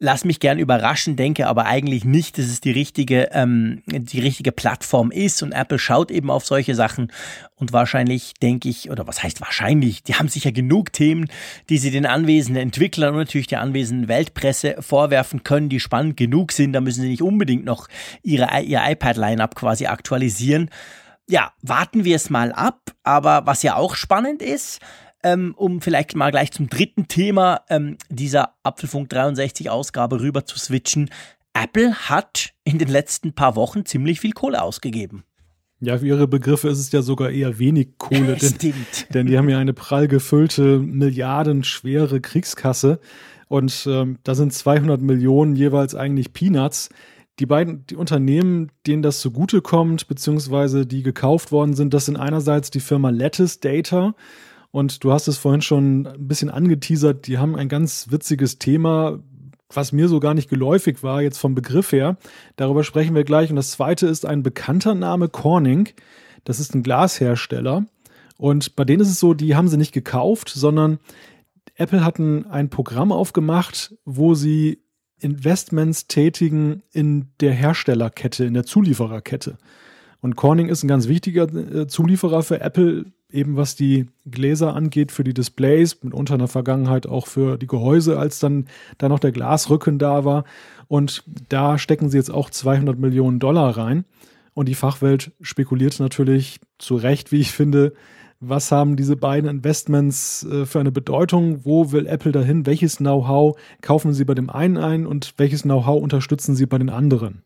[SPEAKER 3] Lass mich gern überraschen, denke aber eigentlich nicht, dass es die richtige, ähm, die richtige Plattform ist. Und Apple schaut eben auf solche Sachen. Und wahrscheinlich denke ich, oder was heißt wahrscheinlich, die haben sicher genug Themen, die sie den anwesenden Entwicklern und natürlich der anwesenden Weltpresse vorwerfen können, die spannend genug sind, da müssen sie nicht unbedingt noch ihre, ihr iPad-Line-Up quasi aktualisieren. Ja, warten wir es mal ab. Aber was ja auch spannend ist, ähm, um vielleicht mal gleich zum dritten Thema ähm, dieser Apfelfunk 63 Ausgabe rüber zu switchen. Apple hat in den letzten paar Wochen ziemlich viel Kohle ausgegeben.
[SPEAKER 2] Ja, für ihre Begriffe ist es ja sogar eher wenig Kohle, (laughs) denn, denn die haben ja eine prall gefüllte, milliardenschwere Kriegskasse und ähm, da sind 200 Millionen jeweils eigentlich Peanuts. Die beiden die Unternehmen, denen das zugutekommt, beziehungsweise die gekauft worden sind, das sind einerseits die Firma Lattice Data und du hast es vorhin schon ein bisschen angeteasert, die haben ein ganz witziges Thema, was mir so gar nicht geläufig war, jetzt vom Begriff her. Darüber sprechen wir gleich. Und das zweite ist ein bekannter Name, Corning. Das ist ein Glashersteller. Und bei denen ist es so, die haben sie nicht gekauft, sondern Apple hat ein, ein Programm aufgemacht, wo sie Investments tätigen in der Herstellerkette, in der Zuliefererkette. Und Corning ist ein ganz wichtiger äh, Zulieferer für Apple eben was die Gläser angeht, für die Displays, mitunter in der Vergangenheit auch für die Gehäuse, als dann da noch der Glasrücken da war. Und da stecken sie jetzt auch 200 Millionen Dollar rein. Und die Fachwelt spekuliert natürlich zu Recht, wie ich finde, was haben diese beiden Investments äh, für eine Bedeutung? Wo will Apple dahin? Welches Know-how kaufen sie bei dem einen ein und welches Know-how unterstützen sie bei den anderen?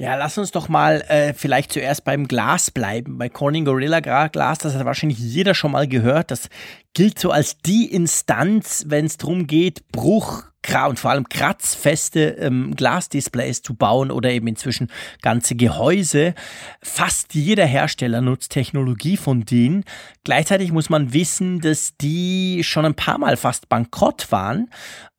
[SPEAKER 3] Ja, lass uns doch mal äh, vielleicht zuerst beim Glas bleiben. Bei Corning Gorilla Glas, das hat wahrscheinlich jeder schon mal gehört. Das gilt so als die Instanz, wenn es darum geht, Bruch und vor allem kratzfeste ähm, Glasdisplays zu bauen oder eben inzwischen ganze Gehäuse. Fast jeder Hersteller nutzt Technologie von denen. Gleichzeitig muss man wissen, dass die schon ein paar Mal fast bankrott waren.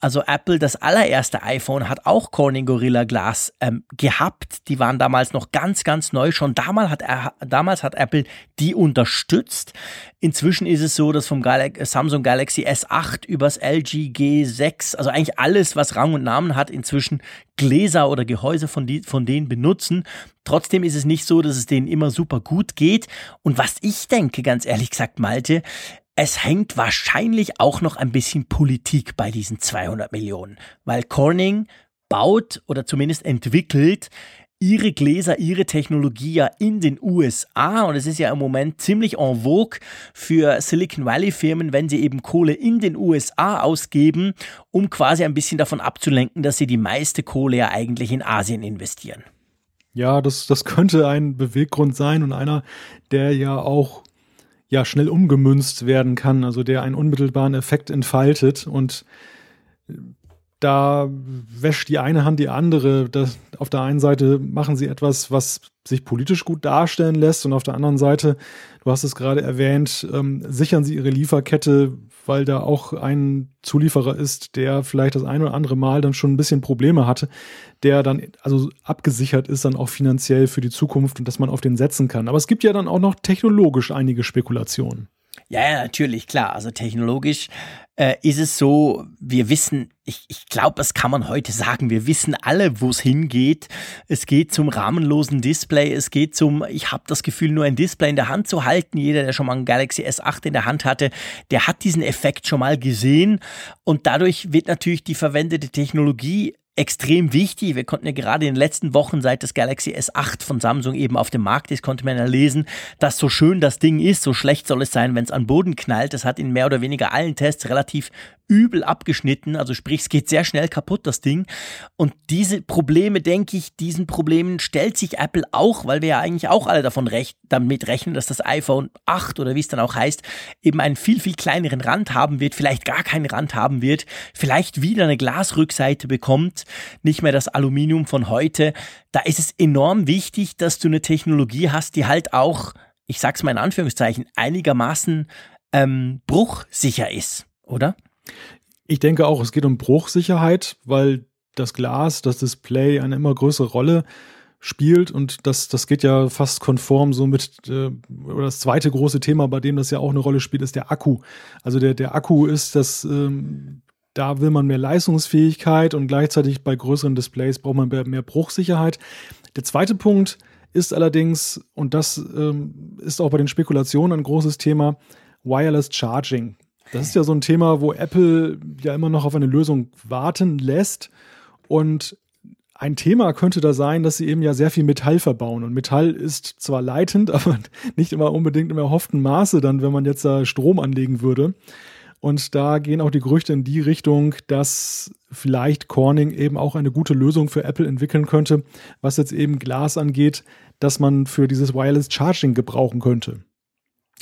[SPEAKER 3] Also Apple, das allererste iPhone hat auch Corning Gorilla Glas ähm, gehabt. Die waren damals noch ganz, ganz neu. Schon damals hat, damals hat Apple die unterstützt. Inzwischen ist es so, dass vom Gal Samsung Galaxy S8 übers LG G6, also eigentlich alles, was Rang und Namen hat, inzwischen Gläser oder Gehäuse von, die, von denen benutzen. Trotzdem ist es nicht so, dass es denen immer super gut geht. Und was ich denke, ganz ehrlich gesagt, Malte, es hängt wahrscheinlich auch noch ein bisschen Politik bei diesen 200 Millionen, weil Corning baut oder zumindest entwickelt ihre Gläser, ihre Technologie ja in den USA und es ist ja im Moment ziemlich en vogue für Silicon Valley Firmen, wenn sie eben Kohle in den USA ausgeben, um quasi ein bisschen davon abzulenken, dass sie die meiste Kohle ja eigentlich in Asien investieren.
[SPEAKER 2] Ja, das, das könnte ein Beweggrund sein und einer, der ja auch ja schnell umgemünzt werden kann, also der einen unmittelbaren Effekt entfaltet und da wäscht die eine Hand die andere. Das, auf der einen Seite machen sie etwas, was sich politisch gut darstellen lässt und auf der anderen Seite, du hast es gerade erwähnt, ähm, sichern sie ihre Lieferkette, weil da auch ein Zulieferer ist, der vielleicht das ein oder andere Mal dann schon ein bisschen Probleme hatte, der dann also abgesichert ist dann auch finanziell für die Zukunft und dass man auf den setzen kann. Aber es gibt ja dann auch noch technologisch einige Spekulationen.
[SPEAKER 3] Ja, ja, natürlich, klar. Also technologisch äh, ist es so, wir wissen, ich, ich glaube, das kann man heute sagen, wir wissen alle, wo es hingeht. Es geht zum rahmenlosen Display, es geht zum, ich habe das Gefühl, nur ein Display in der Hand zu halten. Jeder, der schon mal ein Galaxy S8 in der Hand hatte, der hat diesen Effekt schon mal gesehen. Und dadurch wird natürlich die verwendete Technologie extrem wichtig. Wir konnten ja gerade in den letzten Wochen, seit das Galaxy S8 von Samsung eben auf dem Markt ist, konnte man ja lesen, dass so schön das Ding ist, so schlecht soll es sein, wenn es an Boden knallt. Das hat in mehr oder weniger allen Tests relativ übel abgeschnitten. Also sprich, es geht sehr schnell kaputt, das Ding. Und diese Probleme, denke ich, diesen Problemen stellt sich Apple auch, weil wir ja eigentlich auch alle davon recht, damit rechnen, dass das iPhone 8 oder wie es dann auch heißt, eben einen viel, viel kleineren Rand haben wird, vielleicht gar keinen Rand haben wird, vielleicht wieder eine Glasrückseite bekommt, nicht mehr das Aluminium von heute. Da ist es enorm wichtig, dass du eine Technologie hast, die halt auch, ich sag's mal in Anführungszeichen, einigermaßen ähm, bruchsicher ist, oder?
[SPEAKER 2] Ich denke auch, es geht um Bruchsicherheit, weil das Glas, das Display eine immer größere Rolle spielt und das, das geht ja fast konform so mit, äh, das zweite große Thema, bei dem das ja auch eine Rolle spielt, ist der Akku. Also der, der Akku ist das, ähm, da will man mehr Leistungsfähigkeit und gleichzeitig bei größeren Displays braucht man mehr, mehr Bruchsicherheit. Der zweite Punkt ist allerdings, und das ähm, ist auch bei den Spekulationen ein großes Thema, Wireless Charging. Das ist ja so ein Thema, wo Apple ja immer noch auf eine Lösung warten lässt. Und ein Thema könnte da sein, dass sie eben ja sehr viel Metall verbauen. Und Metall ist zwar leitend, (laughs) aber nicht immer unbedingt im erhofften Maße dann, wenn man jetzt da Strom anlegen würde. Und da gehen auch die Gerüchte in die Richtung, dass vielleicht Corning eben auch eine gute Lösung für Apple entwickeln könnte, was jetzt eben Glas angeht, dass man für dieses Wireless Charging gebrauchen könnte.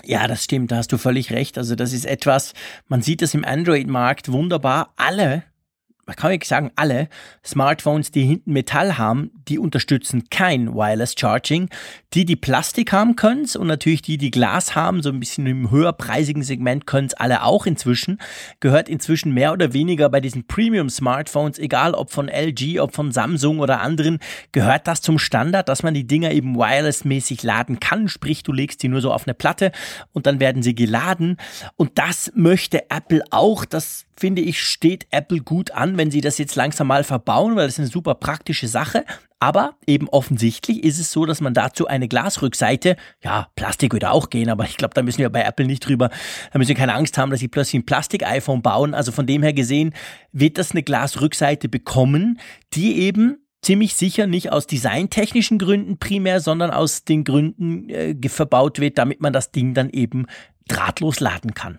[SPEAKER 3] Ja, das stimmt, da hast du völlig recht. Also das ist etwas, man sieht das im Android-Markt wunderbar. Alle man kann wirklich sagen, alle Smartphones, die hinten Metall haben, die unterstützen kein Wireless Charging. Die, die Plastik haben, können es und natürlich die, die Glas haben, so ein bisschen im höherpreisigen Segment, können es alle auch inzwischen. Gehört inzwischen mehr oder weniger bei diesen Premium-Smartphones, egal ob von LG, ob von Samsung oder anderen, gehört das zum Standard, dass man die Dinger eben wireless-mäßig laden kann. Sprich, du legst sie nur so auf eine Platte und dann werden sie geladen. Und das möchte Apple auch. Das finde ich, steht Apple gut an, wenn sie das jetzt langsam mal verbauen, weil das ist eine super praktische Sache. Aber eben offensichtlich ist es so, dass man dazu eine Glasrückseite, ja, Plastik würde auch gehen, aber ich glaube, da müssen wir bei Apple nicht drüber, da müssen wir keine Angst haben, dass sie plötzlich ein Plastik-iPhone bauen. Also von dem her gesehen wird das eine Glasrückseite bekommen, die eben ziemlich sicher nicht aus designtechnischen Gründen primär, sondern aus den Gründen äh, verbaut wird, damit man das Ding dann eben drahtlos laden kann.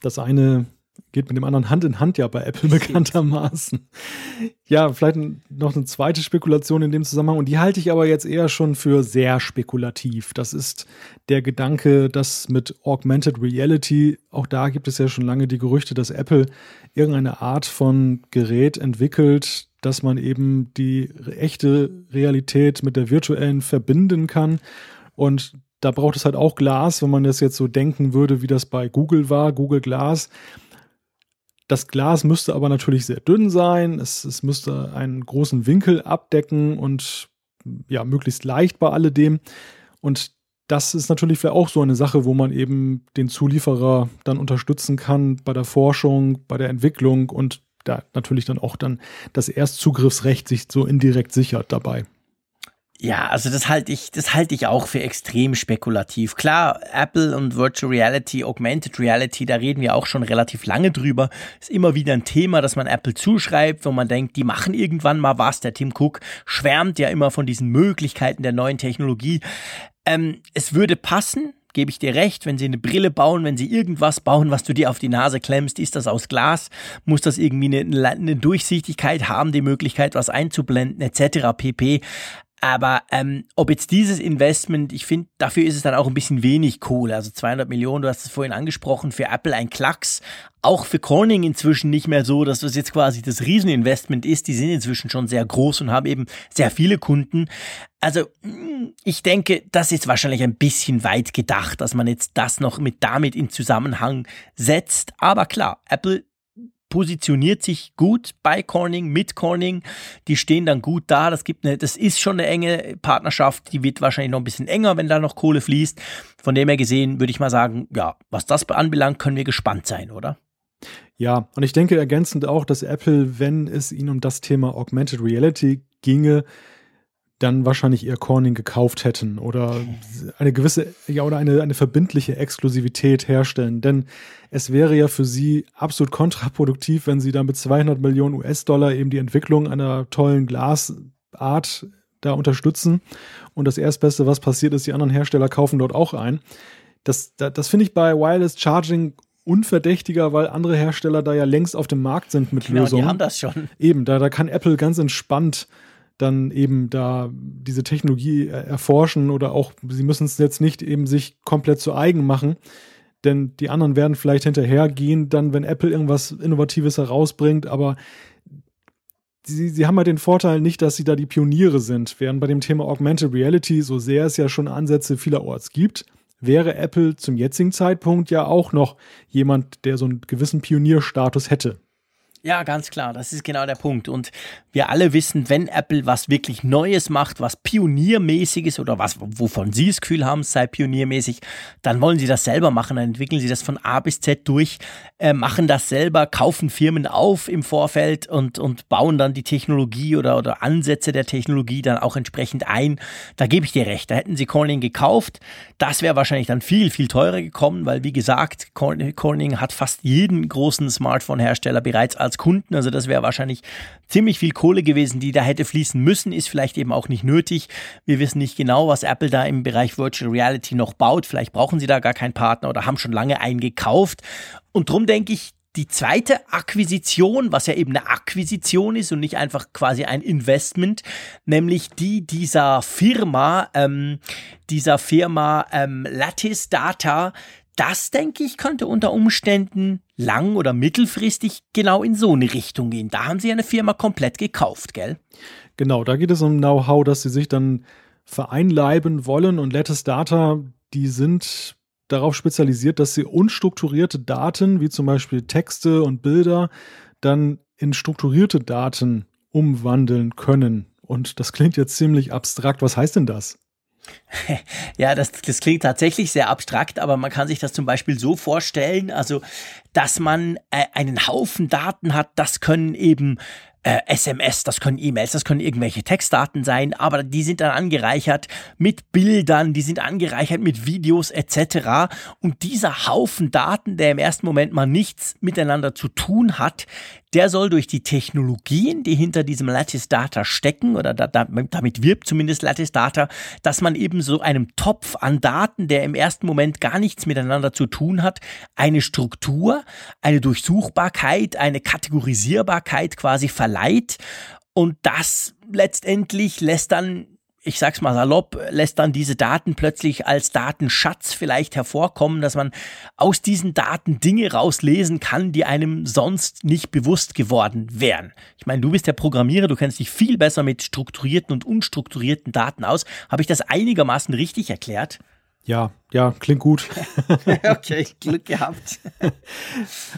[SPEAKER 2] Das eine geht mit dem anderen Hand in Hand ja bei Apple bekanntermaßen. Ja, vielleicht noch eine zweite Spekulation in dem Zusammenhang und die halte ich aber jetzt eher schon für sehr spekulativ. Das ist der Gedanke, dass mit Augmented Reality, auch da gibt es ja schon lange die Gerüchte, dass Apple irgendeine Art von Gerät entwickelt, dass man eben die echte Realität mit der virtuellen verbinden kann und da braucht es halt auch Glas, wenn man das jetzt so denken würde, wie das bei Google war, Google Glass das Glas müsste aber natürlich sehr dünn sein. Es, es müsste einen großen Winkel abdecken und ja, möglichst leicht bei alledem. Und das ist natürlich auch so eine Sache, wo man eben den Zulieferer dann unterstützen kann bei der Forschung, bei der Entwicklung und da natürlich dann auch dann das Erstzugriffsrecht sich so indirekt sichert dabei.
[SPEAKER 3] Ja, also das halte ich, das halte ich auch für extrem spekulativ. Klar, Apple und Virtual Reality, Augmented Reality, da reden wir auch schon relativ lange drüber. Ist immer wieder ein Thema, das man Apple zuschreibt, wo man denkt, die machen irgendwann mal was. Der Tim Cook schwärmt ja immer von diesen Möglichkeiten der neuen Technologie. Ähm, es würde passen, gebe ich dir recht, wenn sie eine Brille bauen, wenn sie irgendwas bauen, was du dir auf die Nase klemmst, ist das aus Glas, muss das irgendwie eine, eine Durchsichtigkeit haben, die Möglichkeit, was einzublenden, etc. pp. Aber ähm, ob jetzt dieses Investment, ich finde, dafür ist es dann auch ein bisschen wenig Kohle. Also 200 Millionen, du hast es vorhin angesprochen, für Apple ein Klacks. Auch für Corning inzwischen nicht mehr so, dass das jetzt quasi das Rieseninvestment ist. Die sind inzwischen schon sehr groß und haben eben sehr viele Kunden. Also hm, ich denke, das ist wahrscheinlich ein bisschen weit gedacht, dass man jetzt das noch mit damit in Zusammenhang setzt. Aber klar, Apple positioniert sich gut bei Corning, mit Corning. Die stehen dann gut da. Das gibt eine, das ist schon eine enge Partnerschaft. Die wird wahrscheinlich noch ein bisschen enger, wenn da noch Kohle fließt. Von dem her gesehen würde ich mal sagen, ja, was das anbelangt, können wir gespannt sein, oder?
[SPEAKER 2] Ja, und ich denke ergänzend auch, dass Apple, wenn es ihnen um das Thema Augmented Reality ginge, dann wahrscheinlich eher Corning gekauft hätten oder eine gewisse, ja, oder eine, eine verbindliche Exklusivität herstellen. Denn es wäre ja für sie absolut kontraproduktiv, wenn sie dann mit 200 Millionen US-Dollar eben die Entwicklung einer tollen Glasart da unterstützen. Und das Erstbeste, was passiert ist, die anderen Hersteller kaufen dort auch ein. Das, das, das finde ich bei Wireless Charging unverdächtiger, weil andere Hersteller da ja längst auf dem Markt sind mit
[SPEAKER 3] genau,
[SPEAKER 2] Lösungen.
[SPEAKER 3] Die haben das schon.
[SPEAKER 2] Eben, da, da kann Apple ganz entspannt dann eben da diese Technologie erforschen oder auch, sie müssen es jetzt nicht eben sich komplett zu eigen machen, denn die anderen werden vielleicht hinterhergehen, dann, wenn Apple irgendwas Innovatives herausbringt, aber sie, sie haben ja den Vorteil nicht, dass sie da die Pioniere sind, während bei dem Thema Augmented Reality, so sehr es ja schon Ansätze vielerorts gibt, wäre Apple zum jetzigen Zeitpunkt ja auch noch jemand, der so einen gewissen Pionierstatus hätte.
[SPEAKER 3] Ja, ganz klar, das ist genau der Punkt. Und wir alle wissen, wenn Apple was wirklich Neues macht, was pioniermäßiges oder was, wovon sie das Gefühl haben, es sei pioniermäßig, dann wollen sie das selber machen, dann entwickeln sie das von A bis Z durch, äh, machen das selber, kaufen Firmen auf im Vorfeld und, und bauen dann die Technologie oder, oder Ansätze der Technologie dann auch entsprechend ein. Da gebe ich dir recht, da hätten sie Corning gekauft. Das wäre wahrscheinlich dann viel, viel teurer gekommen, weil wie gesagt, Corning hat fast jeden großen Smartphone-Hersteller bereits als als Kunden. Also das wäre wahrscheinlich ziemlich viel Kohle gewesen, die da hätte fließen müssen, ist vielleicht eben auch nicht nötig. Wir wissen nicht genau, was Apple da im Bereich Virtual Reality noch baut. Vielleicht brauchen sie da gar keinen Partner oder haben schon lange einen gekauft. Und drum denke ich, die zweite Akquisition, was ja eben eine Akquisition ist und nicht einfach quasi ein Investment, nämlich die dieser Firma, ähm, dieser Firma ähm, Lattice Data, das denke ich könnte unter Umständen lang- oder mittelfristig genau in so eine Richtung gehen. Da haben sie eine Firma komplett gekauft, gell?
[SPEAKER 2] Genau, da geht es um Know-how, dass sie sich dann vereinleiben wollen und Lattice Data, die sind darauf spezialisiert, dass sie unstrukturierte Daten, wie zum Beispiel Texte und Bilder, dann in strukturierte Daten umwandeln können. Und das klingt jetzt ziemlich abstrakt. Was heißt denn das? (laughs)
[SPEAKER 3] Ja, das, das klingt tatsächlich sehr abstrakt, aber man kann sich das zum Beispiel so vorstellen, also, dass man äh, einen Haufen Daten hat, das können eben äh, SMS, das können E-Mails, das können irgendwelche Textdaten sein, aber die sind dann angereichert mit Bildern, die sind angereichert mit Videos etc. Und dieser Haufen Daten, der im ersten Moment mal nichts miteinander zu tun hat, der soll durch die Technologien, die hinter diesem Lattice Data stecken, oder da, da, damit wirbt zumindest Lattice Data, dass man eben so einem Topf an Daten, der im ersten Moment gar nichts miteinander zu tun hat, eine Struktur, eine Durchsuchbarkeit, eine Kategorisierbarkeit quasi verleiht. Und das letztendlich lässt dann ich sag's mal salopp, lässt dann diese Daten plötzlich als Datenschatz vielleicht hervorkommen, dass man aus diesen Daten Dinge rauslesen kann, die einem sonst nicht bewusst geworden wären. Ich meine, du bist der Programmierer, du kennst dich viel besser mit strukturierten und unstrukturierten Daten aus. Habe ich das einigermaßen richtig erklärt?
[SPEAKER 2] Ja, ja, klingt gut. (laughs)
[SPEAKER 3] okay, Glück gehabt. (laughs)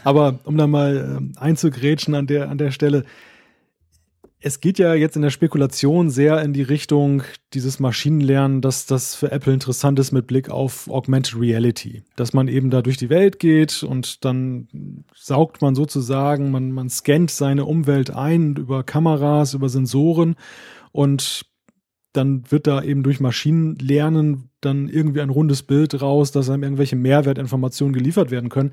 [SPEAKER 2] Aber um da mal ähm, einzugrätschen an der, an der Stelle, es geht ja jetzt in der Spekulation sehr in die Richtung dieses Maschinenlernen, dass das für Apple interessant ist mit Blick auf Augmented Reality. Dass man eben da durch die Welt geht und dann saugt man sozusagen, man, man scannt seine Umwelt ein über Kameras, über Sensoren und dann wird da eben durch Maschinenlernen dann irgendwie ein rundes Bild raus, dass einem irgendwelche Mehrwertinformationen geliefert werden können.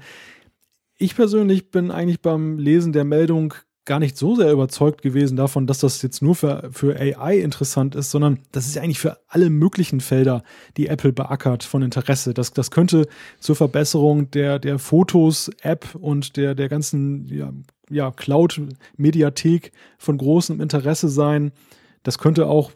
[SPEAKER 2] Ich persönlich bin eigentlich beim Lesen der Meldung gar nicht so sehr überzeugt gewesen davon, dass das jetzt nur für, für AI interessant ist, sondern das ist eigentlich für alle möglichen Felder, die Apple beackert, von Interesse. Das, das könnte zur Verbesserung der, der Fotos-App und der, der ganzen ja, ja, Cloud-Mediathek von großem Interesse sein. Das könnte auch,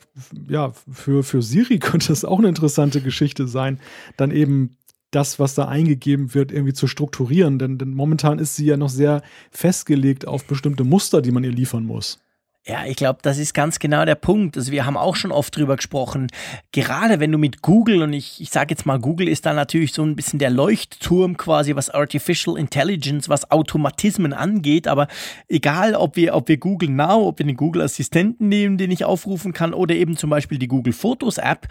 [SPEAKER 2] ja, für, für Siri (laughs) könnte es auch eine interessante Geschichte sein, dann eben das, was da eingegeben wird, irgendwie zu strukturieren. Denn, denn momentan ist sie ja noch sehr festgelegt auf bestimmte Muster, die man ihr liefern muss.
[SPEAKER 3] Ja, ich glaube, das ist ganz genau der Punkt. Also wir haben auch schon oft drüber gesprochen. Gerade wenn du mit Google, und ich, ich sage jetzt mal, Google ist da natürlich so ein bisschen der Leuchtturm quasi, was Artificial Intelligence, was Automatismen angeht. Aber egal, ob wir, ob wir Google Now, ob wir den Google Assistenten nehmen, den ich aufrufen kann, oder eben zum Beispiel die Google Fotos App,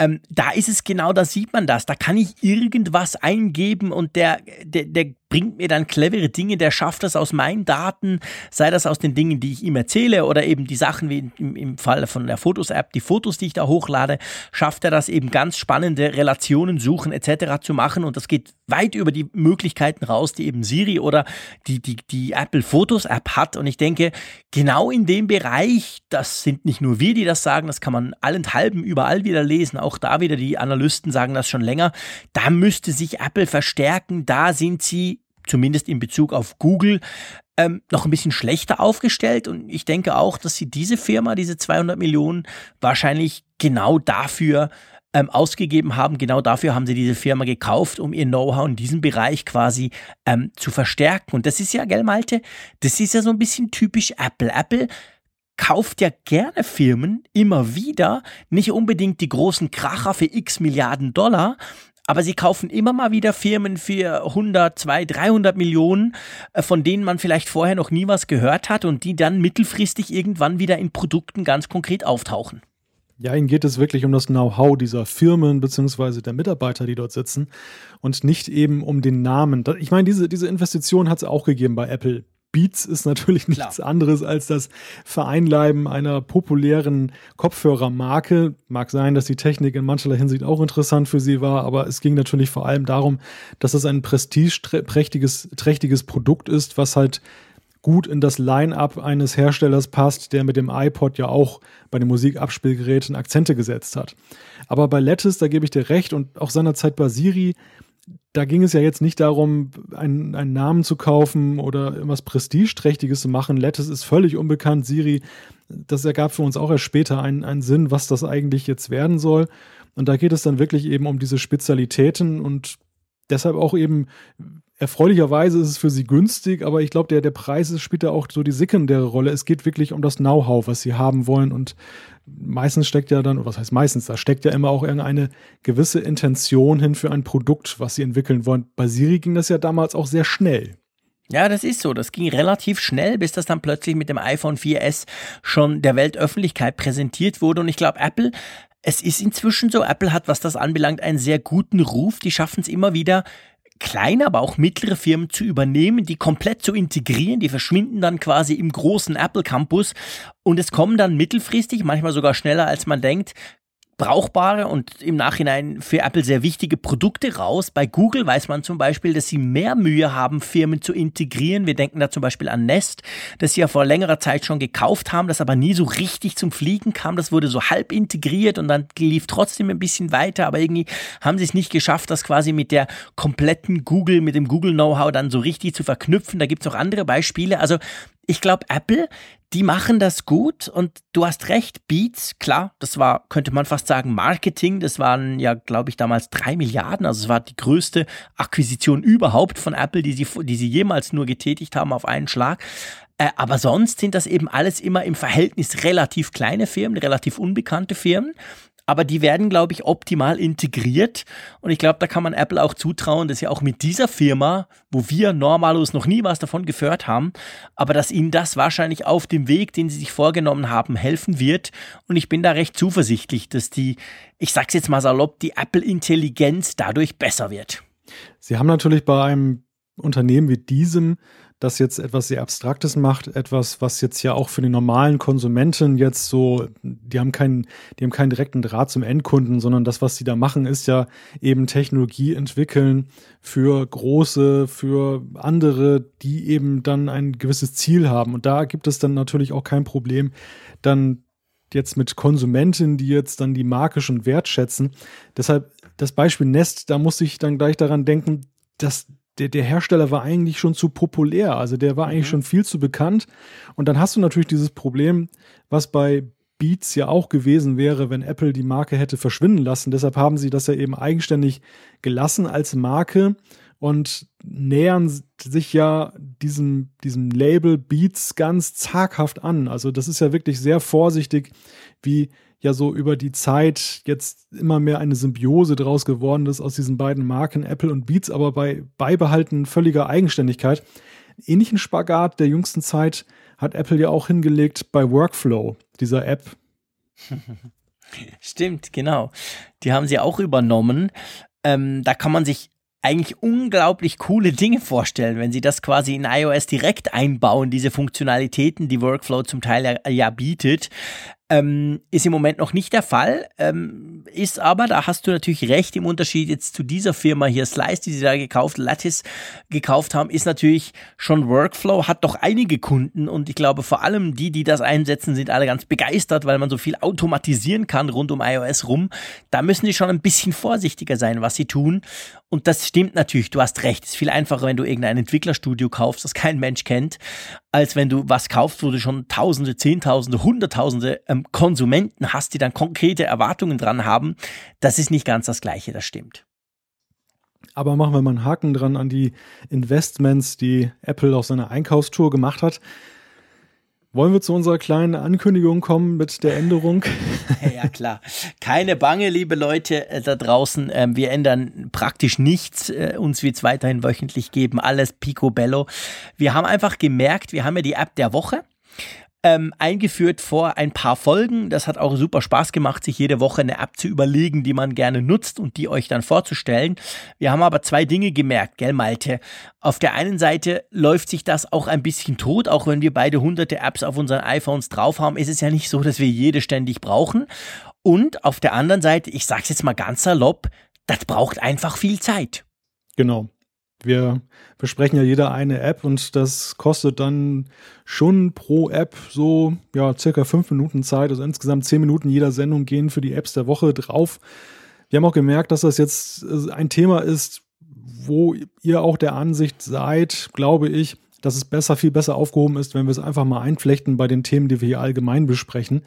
[SPEAKER 3] ähm, da ist es genau, da sieht man das. Da kann ich irgendwas eingeben und der, der, der bringt mir dann clevere Dinge, der schafft das aus meinen Daten, sei das aus den Dingen, die ich ihm erzähle oder eben die Sachen wie im, im Fall von der Fotos-App, die Fotos, die ich da hochlade, schafft er das eben ganz spannende Relationen suchen etc. zu machen und das geht weit über die Möglichkeiten raus, die eben Siri oder die, die, die Apple Fotos App hat und ich denke, genau in dem Bereich, das sind nicht nur wir, die das sagen, das kann man allenthalben überall wieder lesen, auch da wieder die Analysten sagen das schon länger, da müsste sich Apple verstärken, da sind sie zumindest in Bezug auf Google, ähm, noch ein bisschen schlechter aufgestellt. Und ich denke auch, dass sie diese Firma, diese 200 Millionen, wahrscheinlich genau dafür ähm, ausgegeben haben. Genau dafür haben sie diese Firma gekauft, um ihr Know-how in diesem Bereich quasi ähm, zu verstärken. Und das ist ja, gell, Malte, das ist ja so ein bisschen typisch Apple. Apple kauft ja gerne Firmen immer wieder, nicht unbedingt die großen Kracher für x Milliarden Dollar, aber sie kaufen immer mal wieder Firmen für 100, 200, 300 Millionen, äh, von denen man vielleicht vorher noch nie was gehört hat und die dann mittelfristig irgendwann wieder in Produkten ganz konkret auftauchen.
[SPEAKER 2] Ja, ihnen geht es wirklich um das Know-how dieser Firmen bzw. der Mitarbeiter, die dort sitzen und nicht eben um den Namen. Ich meine, diese, diese Investition hat es auch gegeben bei Apple. Beats ist natürlich nichts Klar. anderes als das Vereinleiben einer populären Kopfhörermarke. Mag sein, dass die Technik in mancherlei Hinsicht auch interessant für sie war, aber es ging natürlich vor allem darum, dass es ein prestigeträchtiges trächtiges Produkt ist, was halt gut in das Line-up eines Herstellers passt, der mit dem iPod ja auch bei den Musikabspielgeräten Akzente gesetzt hat. Aber bei Lattice, da gebe ich dir recht und auch seinerzeit bei Siri, da ging es ja jetzt nicht darum, einen, einen Namen zu kaufen oder irgendwas Prestigeträchtiges zu machen. Lattice ist völlig unbekannt. Siri, das ergab für uns auch erst später einen, einen Sinn, was das eigentlich jetzt werden soll. Und da geht es dann wirklich eben um diese Spezialitäten und deshalb auch eben, erfreulicherweise ist es für sie günstig, aber ich glaube, der, der Preis spielt da auch so die sekundäre Rolle. Es geht wirklich um das Know-how, was sie haben wollen und meistens steckt ja dann, oder was heißt meistens, da steckt ja immer auch irgendeine gewisse Intention hin für ein Produkt, was sie entwickeln wollen. Bei Siri ging das ja damals auch sehr schnell.
[SPEAKER 3] Ja, das ist so. Das ging relativ schnell, bis das dann plötzlich mit dem iPhone 4S schon der Weltöffentlichkeit präsentiert wurde. Und ich glaube, Apple es ist inzwischen so, Apple hat, was das anbelangt, einen sehr guten Ruf. Die schaffen es immer wieder, kleine, aber auch mittlere Firmen zu übernehmen, die komplett zu integrieren. Die verschwinden dann quasi im großen Apple Campus und es kommen dann mittelfristig, manchmal sogar schneller als man denkt, brauchbare und im Nachhinein für Apple sehr wichtige Produkte raus. Bei Google weiß man zum Beispiel, dass sie mehr Mühe haben, Firmen zu integrieren. Wir denken da zum Beispiel an Nest, das sie ja vor längerer Zeit schon gekauft haben, das aber nie so richtig zum Fliegen kam. Das wurde so halb integriert und dann lief trotzdem ein bisschen weiter, aber irgendwie haben sie es nicht geschafft, das quasi mit der kompletten Google, mit dem Google-Know-how dann so richtig zu verknüpfen. Da gibt es auch andere Beispiele. Also ich glaube, Apple, die machen das gut und du hast recht, Beats, klar, das war, könnte man fast sagen, Marketing, das waren ja, glaube ich, damals drei Milliarden, also es war die größte Akquisition überhaupt von Apple, die sie, die sie jemals nur getätigt haben auf einen Schlag. Äh, aber sonst sind das eben alles immer im Verhältnis relativ kleine Firmen, relativ unbekannte Firmen aber die werden, glaube ich, optimal integriert. Und ich glaube, da kann man Apple auch zutrauen, dass sie auch mit dieser Firma, wo wir normalos noch nie was davon gehört haben, aber dass ihnen das wahrscheinlich auf dem Weg, den sie sich vorgenommen haben, helfen wird. Und ich bin da recht zuversichtlich, dass die, ich sag's jetzt mal salopp, die Apple-Intelligenz dadurch besser wird.
[SPEAKER 2] Sie haben natürlich bei einem Unternehmen wie diesem das jetzt etwas sehr Abstraktes macht, etwas, was jetzt ja auch für den normalen Konsumenten jetzt so, die haben keinen, die haben keinen direkten Draht zum Endkunden, sondern das, was sie da machen, ist ja eben Technologie entwickeln für große, für andere, die eben dann ein gewisses Ziel haben. Und da gibt es dann natürlich auch kein Problem, dann jetzt mit Konsumenten, die jetzt dann die Marke schon wertschätzen. Deshalb das Beispiel Nest, da muss ich dann gleich daran denken, dass der, der Hersteller war eigentlich schon zu populär, also der war eigentlich mhm. schon viel zu bekannt. Und dann hast du natürlich dieses Problem, was bei Beats ja auch gewesen wäre, wenn Apple die Marke hätte verschwinden lassen. Deshalb haben sie das ja eben eigenständig gelassen als Marke und nähern sich ja diesem, diesem Label Beats ganz zaghaft an. Also das ist ja wirklich sehr vorsichtig, wie ja so über die Zeit jetzt immer mehr eine Symbiose draus geworden ist aus diesen beiden Marken Apple und Beats, aber bei beibehalten völliger Eigenständigkeit. Ähnlichen Spagat der jüngsten Zeit hat Apple ja auch hingelegt bei Workflow, dieser App. (laughs)
[SPEAKER 3] Stimmt, genau. Die haben sie auch übernommen. Ähm, da kann man sich eigentlich unglaublich coole Dinge vorstellen, wenn sie das quasi in iOS direkt einbauen, diese Funktionalitäten, die Workflow zum Teil ja, ja bietet. Ähm, ist im Moment noch nicht der Fall, ähm, ist aber, da hast du natürlich recht, im Unterschied jetzt zu dieser Firma hier, Slice, die sie da gekauft, Lattice gekauft haben, ist natürlich schon Workflow, hat doch einige Kunden und ich glaube vor allem die, die das einsetzen, sind alle ganz begeistert, weil man so viel automatisieren kann rund um iOS rum. Da müssen die schon ein bisschen vorsichtiger sein, was sie tun. Und das stimmt natürlich, du hast recht. Es ist viel einfacher, wenn du irgendein Entwicklerstudio kaufst, das kein Mensch kennt, als wenn du was kaufst, wo du schon Tausende, Zehntausende, Hunderttausende ähm, Konsumenten hast, die dann konkrete Erwartungen dran haben. Das ist nicht ganz das Gleiche, das stimmt.
[SPEAKER 2] Aber machen wir mal einen Haken dran an die Investments, die Apple auf seiner Einkaufstour gemacht hat. Wollen wir zu unserer kleinen Ankündigung kommen mit der Änderung? (laughs)
[SPEAKER 3] Ja, klar. Keine Bange, liebe Leute äh, da draußen. Ähm, wir ändern praktisch nichts. Äh, uns wird es weiterhin wöchentlich geben. Alles picobello. Wir haben einfach gemerkt, wir haben ja die App der Woche ähm, eingeführt vor ein paar Folgen. Das hat auch super Spaß gemacht, sich jede Woche eine App zu überlegen, die man gerne nutzt und die euch dann vorzustellen. Wir haben aber zwei Dinge gemerkt, gell, Malte? Auf der einen Seite läuft sich das auch ein bisschen tot, auch wenn wir beide hunderte Apps auf unseren iPhones drauf haben, ist es ja nicht so, dass wir jede ständig brauchen. Und auf der anderen Seite, ich sag's jetzt mal ganz salopp, das braucht einfach viel Zeit.
[SPEAKER 2] Genau. Wir besprechen ja jeder eine App und das kostet dann schon pro App so ja circa fünf Minuten Zeit. Also insgesamt zehn Minuten jeder Sendung gehen für die Apps der Woche drauf. Wir haben auch gemerkt, dass das jetzt äh, ein Thema ist, wo ihr auch der Ansicht seid, glaube ich, dass es besser, viel besser aufgehoben ist, wenn wir es einfach mal einflechten bei den Themen, die wir hier allgemein besprechen.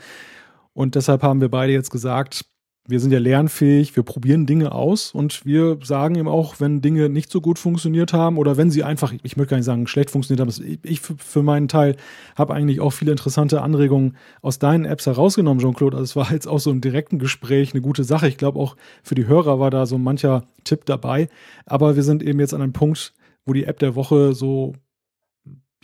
[SPEAKER 2] Und deshalb haben wir beide jetzt gesagt, wir sind ja lernfähig, wir probieren Dinge aus und wir sagen eben auch, wenn Dinge nicht so gut funktioniert haben oder wenn sie einfach, ich möchte gar nicht sagen, schlecht funktioniert haben. Ich für meinen Teil habe eigentlich auch viele interessante Anregungen aus deinen Apps herausgenommen, Jean-Claude. Also es war jetzt auch so im direkten Gespräch eine gute Sache. Ich glaube auch für die Hörer war da so mancher Tipp dabei. Aber wir sind eben jetzt an einem Punkt, wo die App der Woche so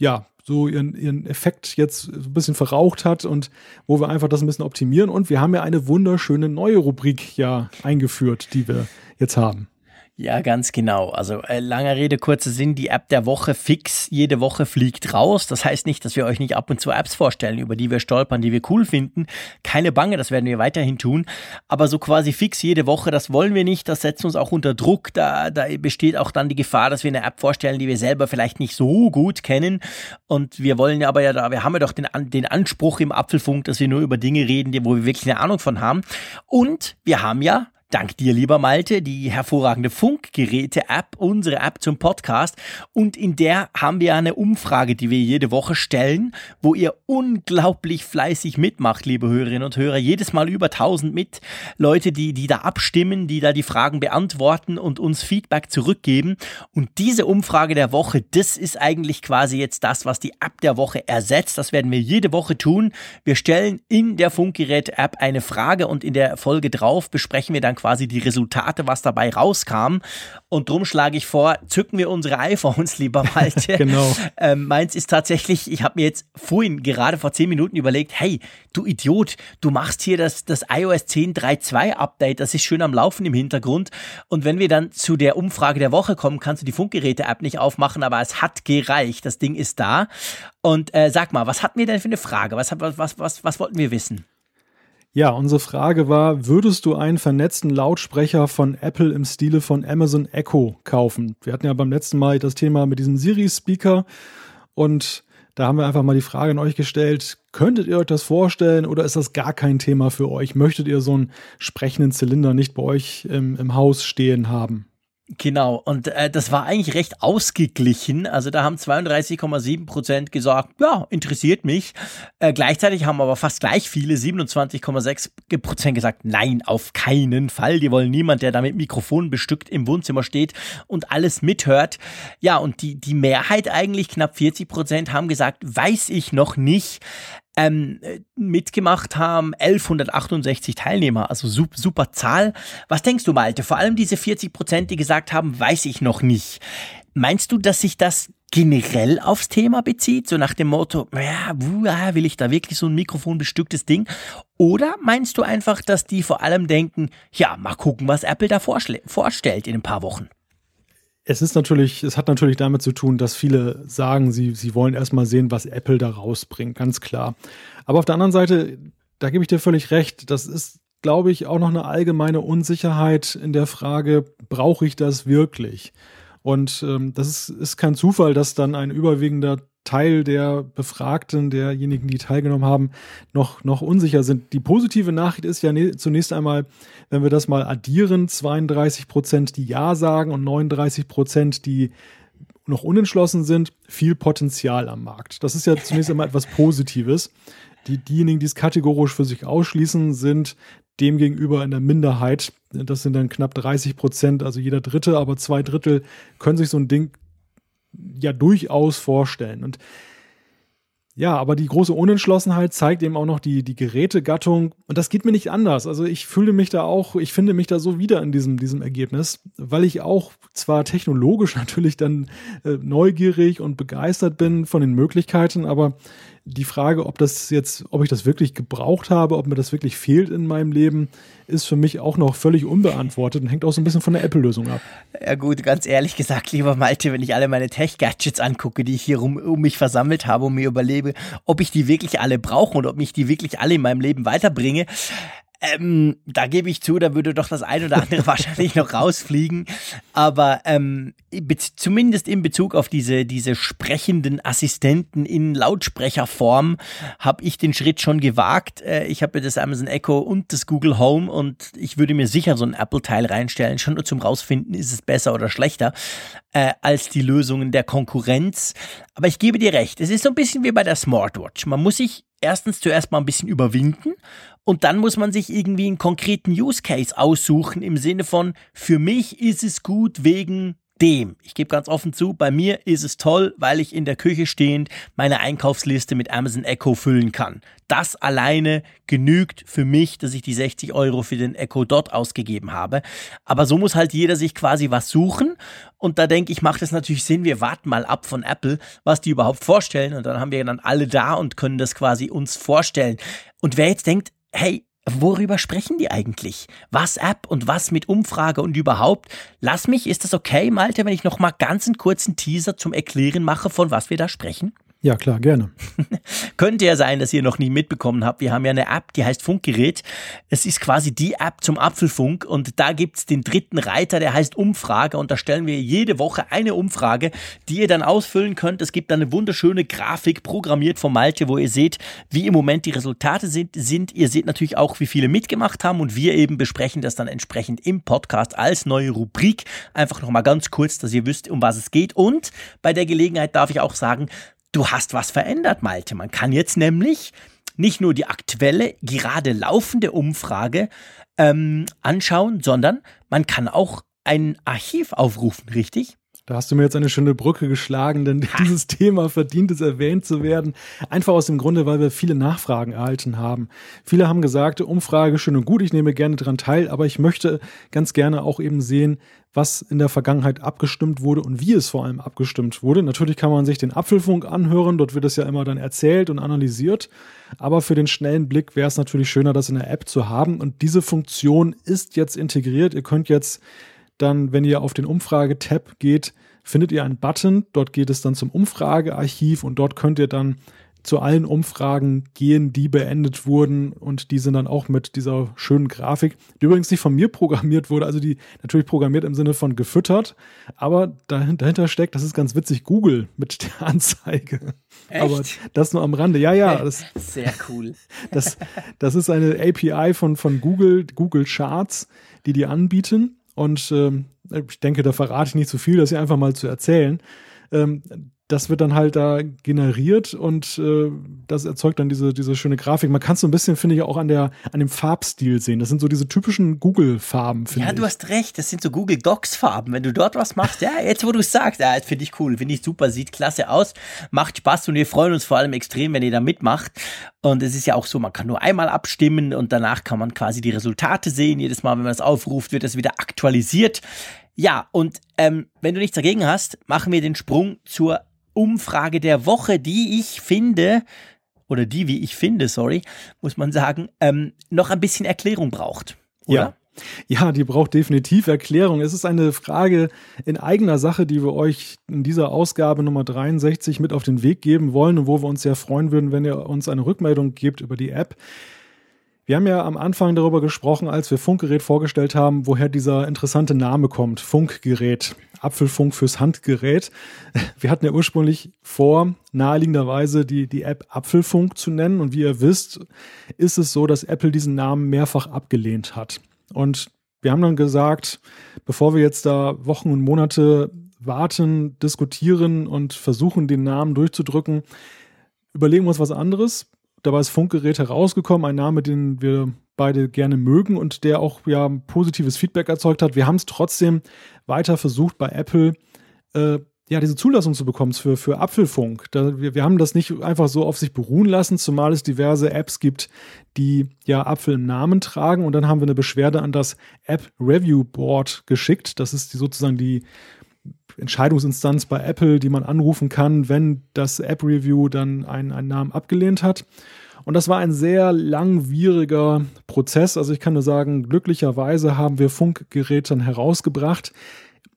[SPEAKER 2] ja, so ihren, ihren Effekt jetzt so ein bisschen verraucht hat und wo wir einfach das ein bisschen optimieren. Und wir haben ja eine wunderschöne neue Rubrik ja eingeführt, die wir jetzt haben.
[SPEAKER 3] Ja, ganz genau. Also äh, langer Rede, kurzer Sinn, die App der Woche fix jede Woche fliegt raus. Das heißt nicht, dass wir euch nicht ab und zu Apps vorstellen, über die wir stolpern, die wir cool finden. Keine Bange, das werden wir weiterhin tun. Aber so quasi fix jede Woche, das wollen wir nicht. Das setzt uns auch unter Druck. Da, da besteht auch dann die Gefahr, dass wir eine App vorstellen, die wir selber vielleicht nicht so gut kennen. Und wir wollen ja aber ja da, wir haben ja doch den, den Anspruch im Apfelfunk, dass wir nur über Dinge reden, wo wir wirklich eine Ahnung von haben. Und wir haben ja Dank dir, lieber Malte, die hervorragende Funkgeräte-App, unsere App zum Podcast. Und in der haben wir eine Umfrage, die wir jede Woche stellen, wo ihr unglaublich fleißig mitmacht, liebe Hörerinnen und Hörer. Jedes Mal über 1000 mit Leute, die, die da abstimmen, die da die Fragen beantworten und uns Feedback zurückgeben. Und diese Umfrage der Woche, das ist eigentlich quasi jetzt das, was die App der Woche ersetzt. Das werden wir jede Woche tun. Wir stellen in der Funkgeräte-App eine Frage und in der Folge drauf besprechen wir dann quasi die Resultate, was dabei rauskam. Und drum schlage ich vor, zücken wir unsere iPhones, (laughs) lieber Malte.
[SPEAKER 2] genau.
[SPEAKER 3] Ähm, meins ist tatsächlich, ich habe mir jetzt vorhin gerade vor zehn Minuten überlegt, hey, du Idiot, du machst hier das, das iOS 10.3.2 Update, das ist schön am Laufen im Hintergrund. Und wenn wir dann zu der Umfrage der Woche kommen, kannst du die Funkgeräte-App nicht aufmachen, aber es hat gereicht. Das Ding ist da. Und äh, sag mal, was hatten wir denn für eine Frage? Was, was, was, was, was wollten wir wissen?
[SPEAKER 2] Ja, unsere Frage war, würdest du einen vernetzten Lautsprecher von Apple im Stile von Amazon Echo kaufen? Wir hatten ja beim letzten Mal das Thema mit diesem Siri-Speaker und da haben wir einfach mal die Frage an euch gestellt, könntet ihr euch das vorstellen oder ist das gar kein Thema für euch? Möchtet ihr so einen sprechenden Zylinder nicht bei euch im, im Haus stehen haben?
[SPEAKER 3] Genau, und äh, das war eigentlich recht ausgeglichen. Also da haben 32,7 Prozent gesagt, ja, interessiert mich. Äh, gleichzeitig haben aber fast gleich viele, 27,6 Prozent gesagt, nein, auf keinen Fall. Die wollen niemand, der da mit Mikrofon bestückt im Wohnzimmer steht und alles mithört. Ja, und die, die Mehrheit eigentlich, knapp 40 Prozent, haben gesagt, weiß ich noch nicht ähm, mitgemacht haben 1168 Teilnehmer, also super, super Zahl. Was denkst du, Malte? Vor allem diese 40 Prozent, die gesagt haben, weiß ich noch nicht. Meinst du, dass sich das generell aufs Thema bezieht, so nach dem Motto, ja, will ich da wirklich so ein mikrofonbestücktes Ding? Oder meinst du einfach, dass die vor allem denken, ja, mal gucken, was Apple da vorstellt in ein paar Wochen?
[SPEAKER 2] Es ist natürlich, es hat natürlich damit zu tun, dass viele sagen, sie, sie wollen erstmal sehen, was Apple da rausbringt, ganz klar. Aber auf der anderen Seite, da gebe ich dir völlig recht, das ist, glaube ich, auch noch eine allgemeine Unsicherheit in der Frage, brauche ich das wirklich? Und ähm, das ist, ist kein Zufall, dass dann ein überwiegender Teil der Befragten, derjenigen, die teilgenommen haben, noch, noch unsicher sind. Die positive Nachricht ist ja ne, zunächst einmal, wenn wir das mal addieren, 32 Prozent, die Ja sagen und 39 Prozent, die noch unentschlossen sind, viel Potenzial am Markt. Das ist ja zunächst einmal etwas Positives. Die, diejenigen, die es kategorisch für sich ausschließen, sind demgegenüber in der Minderheit. Das sind dann knapp 30 Prozent, also jeder Dritte, aber zwei Drittel können sich so ein Ding ja durchaus vorstellen. Und ja, aber die große Unentschlossenheit zeigt eben auch noch die, die Gerätegattung. Und das geht mir nicht anders. Also ich fühle mich da auch, ich finde mich da so wieder in diesem, diesem Ergebnis, weil ich auch zwar technologisch (laughs) natürlich dann äh, neugierig und begeistert bin von den Möglichkeiten, aber die Frage, ob das jetzt, ob ich das wirklich gebraucht habe, ob mir das wirklich fehlt in meinem Leben, ist für mich auch noch völlig unbeantwortet und hängt auch so ein bisschen von der Apple-Lösung ab.
[SPEAKER 3] Ja gut, ganz ehrlich gesagt, lieber Malte, wenn ich alle meine Tech-Gadgets angucke, die ich hier um, um mich versammelt habe und mir überlebe, ob ich die wirklich alle brauche und ob mich die wirklich alle in meinem Leben weiterbringe, Ähm, da gebe ich zu, da würde doch das ein oder andere (laughs) wahrscheinlich noch rausfliegen. Aber ähm, zumindest in Bezug auf diese, diese sprechenden Assistenten in Lautsprecherform habe ich den Schritt schon gewagt. Äh, ich habe das Amazon Echo und das Google Home und ich würde mir sicher so ein Apple-Teil reinstellen, schon nur zum rausfinden, ist es besser oder schlechter äh, als die Lösungen der Konkurrenz. Aber ich gebe dir recht, es ist so ein bisschen wie bei der Smartwatch. Man muss sich erstens zuerst mal ein bisschen überwinden und dann muss man sich irgendwie einen konkreten Use Case aussuchen im Sinne von, für mich ist es gut wegen dem. Ich gebe ganz offen zu, bei mir ist es toll, weil ich in der Küche stehend meine Einkaufsliste mit Amazon Echo füllen kann. Das alleine genügt für mich, dass ich die 60 Euro für den Echo Dot ausgegeben habe. Aber so muss halt jeder sich quasi was suchen. Und da denke ich, macht es natürlich Sinn, wir warten mal ab von Apple, was die überhaupt vorstellen. Und dann haben wir dann alle da und können das quasi uns vorstellen. Und wer jetzt denkt, hey, Worüber sprechen die eigentlich? Was App und was mit Umfrage und überhaupt? Lass mich, ist das okay, Malte, wenn ich noch mal ganz einen kurzen Teaser zum Erklären mache, von was wir da sprechen?
[SPEAKER 2] Ja, klar, gerne. (laughs)
[SPEAKER 3] Könnte ja sein, dass ihr noch nie mitbekommen habt. Wir haben ja eine App, die heißt Funkgerät. Es ist quasi die App zum Apfelfunk und da gibt's den dritten Reiter, der heißt Umfrage und da stellen wir jede Woche eine Umfrage, die ihr dann ausfüllen könnt. Es gibt dann eine wunderschöne Grafik programmiert von Malte, wo ihr seht, wie im Moment die Resultate sind. sind. Ihr seht natürlich auch, wie viele mitgemacht haben und wir eben besprechen das dann entsprechend im Podcast als neue Rubrik. Einfach nochmal ganz kurz, dass ihr wisst, um was es geht. Und bei der Gelegenheit darf ich auch sagen, Du hast was verändert, Malte. Man kann jetzt nämlich nicht nur die aktuelle, gerade laufende Umfrage ähm, anschauen, sondern man kann auch ein Archiv aufrufen, richtig?
[SPEAKER 2] Da hast du mir jetzt eine schöne Brücke geschlagen, denn dieses Thema verdient es erwähnt zu werden. Einfach aus dem Grunde, weil wir viele Nachfragen erhalten haben. Viele haben gesagt, Umfrage schön und gut, ich nehme gerne daran teil, aber ich möchte ganz gerne auch eben sehen, was in der Vergangenheit abgestimmt wurde und wie es vor allem abgestimmt wurde. Natürlich kann man sich den Apfelfunk anhören, dort wird es ja immer dann erzählt und analysiert, aber für den schnellen Blick wäre es natürlich schöner, das in der App zu haben und diese Funktion ist jetzt integriert. Ihr könnt jetzt dann, wenn ihr auf den Umfrage-Tab geht, findet ihr einen Button, dort geht es dann zum Umfragearchiv und dort könnt ihr dann zu allen Umfragen gehen, die beendet wurden und die sind dann auch mit dieser schönen Grafik, die übrigens nicht von mir programmiert wurde, also die natürlich programmiert im Sinne von gefüttert, aber dahinter steckt, das ist ganz witzig, Google mit der (laughs) Anzeige.
[SPEAKER 3] Echt?
[SPEAKER 2] Aber das nur am Rande. Ja, ja. Das,
[SPEAKER 3] Sehr cool. (laughs)
[SPEAKER 2] Das, das ist eine API von, von Google, Google Charts, die die anbieten und ähm, ich denke, da verrate ich nicht zu so viel, das hier einfach mal zu erzählen. Ähm, das wird dann halt da generiert und äh, das erzeugt dann diese, diese schöne Grafik. Man kann es so ein bisschen, finde ich, auch an, der, an dem Farbstil sehen. Das sind so diese typischen Google-Farben, finde
[SPEAKER 3] ich.
[SPEAKER 2] Ja,
[SPEAKER 3] du hast recht. Das sind so Google Docs-Farben. Wenn du dort was machst, ja, jetzt wo du es sagst, ja, finde ich cool, finde ich super, sieht klasse aus, macht Spaß und wir freuen uns vor allem extrem, wenn ihr da mitmacht. Und es ist ja auch so, man kann nur einmal abstimmen und danach kann man quasi die Resultate sehen. Jedes Mal, wenn man es aufruft, wird das wieder aktualisiert. Ja, und ähm, wenn du nichts dagegen hast, machen wir den Sprung zur Umfrage der Woche, die ich finde, oder die, wie ich finde, sorry, muss man sagen, ähm, noch ein bisschen Erklärung braucht. Oder?
[SPEAKER 2] Ja. Ja, die braucht definitiv Erklärung. Es ist eine Frage in eigener Sache, die wir euch in dieser Ausgabe Nummer 63 mit auf den Weg geben wollen und wo wir uns sehr freuen würden, wenn ihr uns eine Rückmeldung gebt über die App. Wir haben ja am Anfang darüber gesprochen, als wir Funkgerät vorgestellt haben, woher dieser interessante Name kommt. Funkgerät. Apfelfunk fürs Handgerät. Wir hatten ja ursprünglich vor, naheliegenderweise die, die App Apfelfunk zu nennen. Und wie ihr wisst, ist es so, dass Apple diesen Namen mehrfach abgelehnt hat. Und wir haben dann gesagt, bevor wir jetzt da Wochen und Monate warten, diskutieren und versuchen, den Namen durchzudrücken, überlegen wir uns was anderes dabei ist Funkgerät herausgekommen, ein Name, den wir beide gerne mögen und der auch ja positives Feedback erzeugt hat. Wir haben es trotzdem weiter versucht bei Apple äh, ja diese Zulassung zu bekommen für, für Apfelfunk. Da, wir, wir haben das nicht einfach so auf sich beruhen lassen, zumal es diverse Apps gibt, die ja Apfel im Namen tragen und dann haben wir eine Beschwerde an das App Review Board geschickt. Das ist die, sozusagen die Entscheidungsinstanz bei Apple, die man anrufen kann, wenn das App-Review dann einen, einen Namen abgelehnt hat. Und das war ein sehr langwieriger Prozess. Also ich kann nur sagen, glücklicherweise haben wir Funkgeräte dann herausgebracht.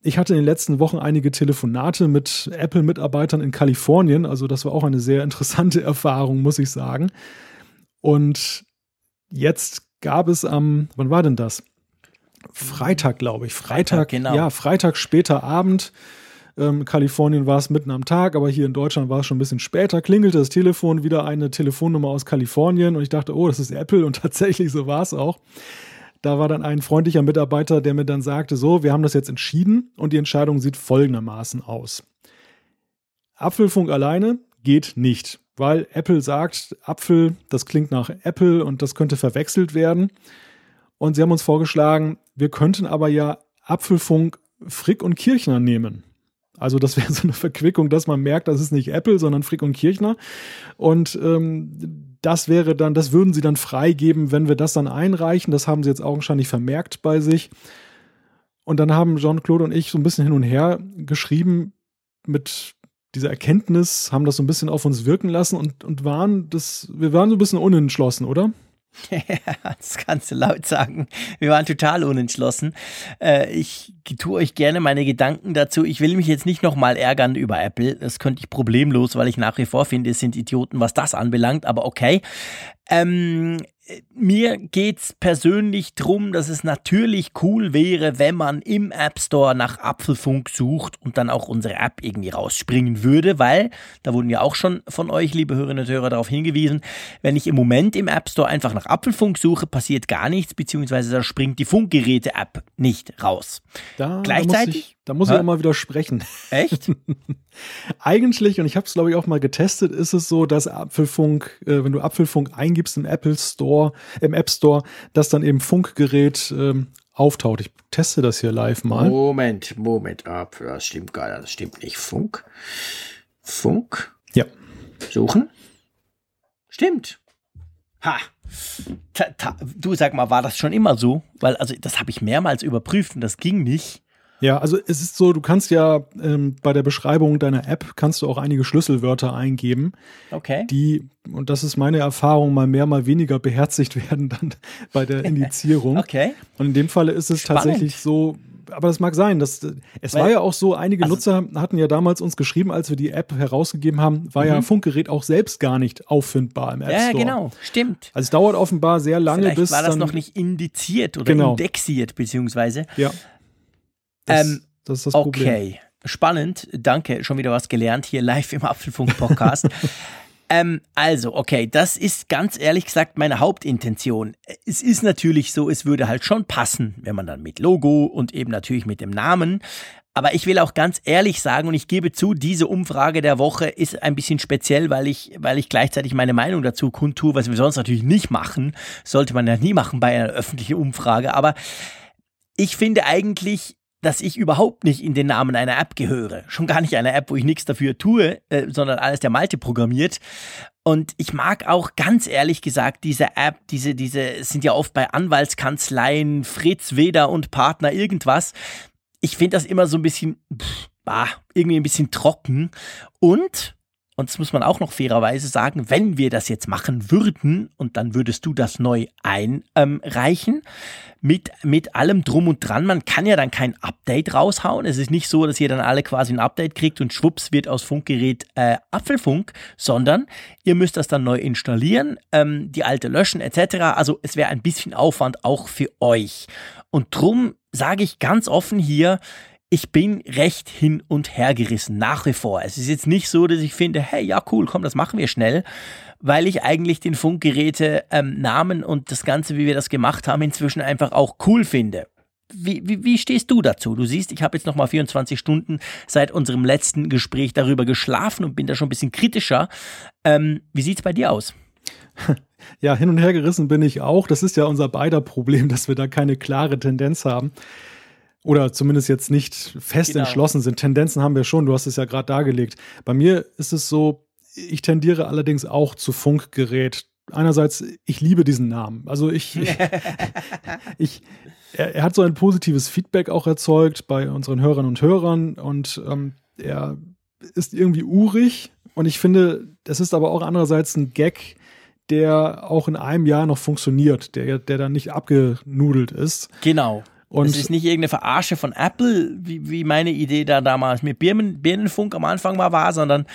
[SPEAKER 2] Ich hatte in den letzten Wochen einige Telefonate mit Apple-Mitarbeitern in Kalifornien. Also das war auch eine sehr interessante (laughs) Erfahrung, muss ich sagen. Und jetzt gab es am, wann war denn das? Freitag, glaube ich. Freitag, Freitag, genau. Ja, Freitag später Abend. Ähm, Kalifornien war es mitten am Tag, aber hier in Deutschland war es schon ein bisschen später. Klingelte das Telefon, wieder eine Telefonnummer aus Kalifornien und ich dachte, oh, das ist Apple und (laughs) tatsächlich so war es auch. Da war dann ein freundlicher Mitarbeiter, der mir dann sagte, so, wir haben das jetzt entschieden und die Entscheidung sieht folgendermaßen aus. Apfelfunk alleine geht nicht, weil Apple sagt, Apfel, das klingt nach Apple und das könnte verwechselt werden. Und sie haben uns vorgeschlagen, wir könnten aber ja Apfelfunk Frick und Kirchner nehmen. Also das wäre (laughs) so eine Verquickung, dass man merkt, das ist nicht Apple, sondern Frick und Kirchner. Und ähm, das wäre dann, das würden sie dann freigeben, wenn wir das dann einreichen. Das haben sie jetzt augenscheinlich vermerkt bei sich. Und dann haben Jean-Claude und ich so ein bisschen hin und her geschrieben mit dieser Erkenntnis, haben das so ein bisschen auf uns wirken lassen und, und waren das, wir waren so ein bisschen unentschlossen, oder? (laughs)
[SPEAKER 3] das kannst du laut sagen. Wir waren total unentschlossen. Äh, ich tue euch gerne meine Gedanken dazu. Ich will mich jetzt nicht nochmal ärgern über Apple. Das könnte ich problemlos, weil ich nach wie vor finde, es sind Idioten, was das anbelangt. Aber okay. Ähm, mir geht's persönlich drum, dass es natürlich cool wäre, wenn man im App Store nach Apfelfunk sucht und dann auch unsere App irgendwie rausspringen würde, weil, da wurden ja auch schon von euch, liebe Hörerinnen und Hörer, darauf hingewiesen, wenn ich im Moment im App Store einfach nach Apfelfunk suche, passiert gar nichts, beziehungsweise da springt die Funkgeräte-App nicht raus.
[SPEAKER 2] Da, Gleichzeitig. Da muss muss ich auch mal widersprechen.
[SPEAKER 3] Echt? (laughs)
[SPEAKER 2] Eigentlich, und ich habe es glaube ich auch mal getestet, ist es so, dass Apfelfunk, äh, wenn du Apfelfunk eingibst im Apple Store, im App Store, dass dann eben Funkgerät ähm, auftaucht. Ich teste das hier live mal.
[SPEAKER 3] Moment, Moment, ab, das stimmt gar nicht, das stimmt nicht. Funk, Funk.
[SPEAKER 2] Ja.
[SPEAKER 3] Suchen. Stimmt. Ha. Ta, ta, du sag mal, war das schon immer so? Weil, also, das habe ich mehrmals überprüft und das ging nicht.
[SPEAKER 2] Ja, also es ist so, du kannst ja ähm, bei der Beschreibung deiner App kannst du auch einige Schlüsselwörter eingeben,
[SPEAKER 3] okay.
[SPEAKER 2] die, und das ist meine Erfahrung, mal mehr, mal weniger beherzigt (laughs) werden dann bei der Indizierung.
[SPEAKER 3] okay.
[SPEAKER 2] Und in dem Falle ist es Spannend. tatsächlich so, aber das mag sein, dass es Weil, war ja auch so, einige also, Nutzer hatten ja damals uns geschrieben, als wir die App herausgegeben haben, war mhm. ja Funkgerät auch selbst gar nicht auffindbar im App Store. Ja,
[SPEAKER 3] genau, stimmt.
[SPEAKER 2] Also es dauert offenbar sehr lange,
[SPEAKER 3] Vielleicht
[SPEAKER 2] bis
[SPEAKER 3] war das noch nicht indiziert oder genau. indexiert beziehungsweise.
[SPEAKER 2] Ja.
[SPEAKER 3] Das, ähm, das ist das Problem. Okay, spannend. Danke, schon wieder was gelernt hier live im Apfelfunk-Podcast. (laughs) ähm, also, okay, das ist ganz ehrlich gesagt meine Hauptintention. Es ist natürlich so, es würde halt schon passen, wenn man dann mit Logo und eben natürlich mit dem Namen. Aber ich will auch ganz ehrlich sagen, und ich gebe zu, diese Umfrage der Woche ist ein bisschen speziell, weil ich, weil ich gleichzeitig meine Meinung dazu kundtue, was wir sonst natürlich nicht machen. Sollte man ja nie machen bei einer öffentlichen Umfrage. Aber ich finde eigentlich, dass ich überhaupt nicht in den Namen einer App gehöre. Schon gar nicht einer App, wo ich nichts dafür tue, äh, sondern alles der Malte programmiert. Und ich mag auch ganz ehrlich gesagt diese App, diese, diese sind ja oft bei Anwaltskanzleien, Fritz, Weder und Partner irgendwas. Ich finde das immer so ein bisschen, pff, bah, irgendwie ein bisschen trocken. Und und das muss man auch noch fairerweise sagen, wenn wir das jetzt machen würden und dann würdest du das neu einreichen, mit, mit allem drum und dran, man kann ja dann kein Update raushauen. Es ist nicht so, dass ihr dann alle quasi ein Update kriegt und schwupps wird aus Funkgerät äh, Apfelfunk, sondern ihr müsst das dann neu installieren, ähm, die alte löschen etc. Also es wäre ein bisschen Aufwand auch für euch. Und drum sage ich ganz offen hier, ich bin recht hin und her gerissen, nach wie vor. Es ist jetzt nicht so, dass ich finde, hey, ja, cool, komm, das machen wir schnell, weil ich eigentlich den Funkgeräte ähm, Namen und das Ganze, wie wir das gemacht haben, inzwischen einfach auch cool finde. Wie, wie, wie stehst du dazu? Du siehst, ich habe jetzt nochmal 24 Stunden seit unserem letzten Gespräch darüber geschlafen und bin da schon ein bisschen kritischer. Ähm, wie sieht es bei dir aus? (laughs)
[SPEAKER 2] Ja, hin und her gerissen bin ich auch. Das ist ja unser beider Problem, dass wir da keine klare Tendenz haben. Oder zumindest jetzt nicht fest genau. entschlossen sind. Tendenzen haben wir schon, du hast es ja gerade dargelegt. Bei mir ist es so, ich tendiere allerdings auch zu Funkgerät. Einerseits, ich liebe diesen Namen. Also ich, (laughs) ich, er, er, hat so ein positives Feedback auch erzeugt bei unseren Hörern und Hörern und ähm, er ist irgendwie urig und ich finde, das ist aber auch andererseits ein Gag, der auch in einem Jahr noch funktioniert, der, der dann nicht abgenudelt ist.
[SPEAKER 3] Genau. Und es ist nicht irgendeine Verarsche von Apple, wie, wie meine Idee da damals mit Birnen, Birnenfunk am Anfang mal war, sondern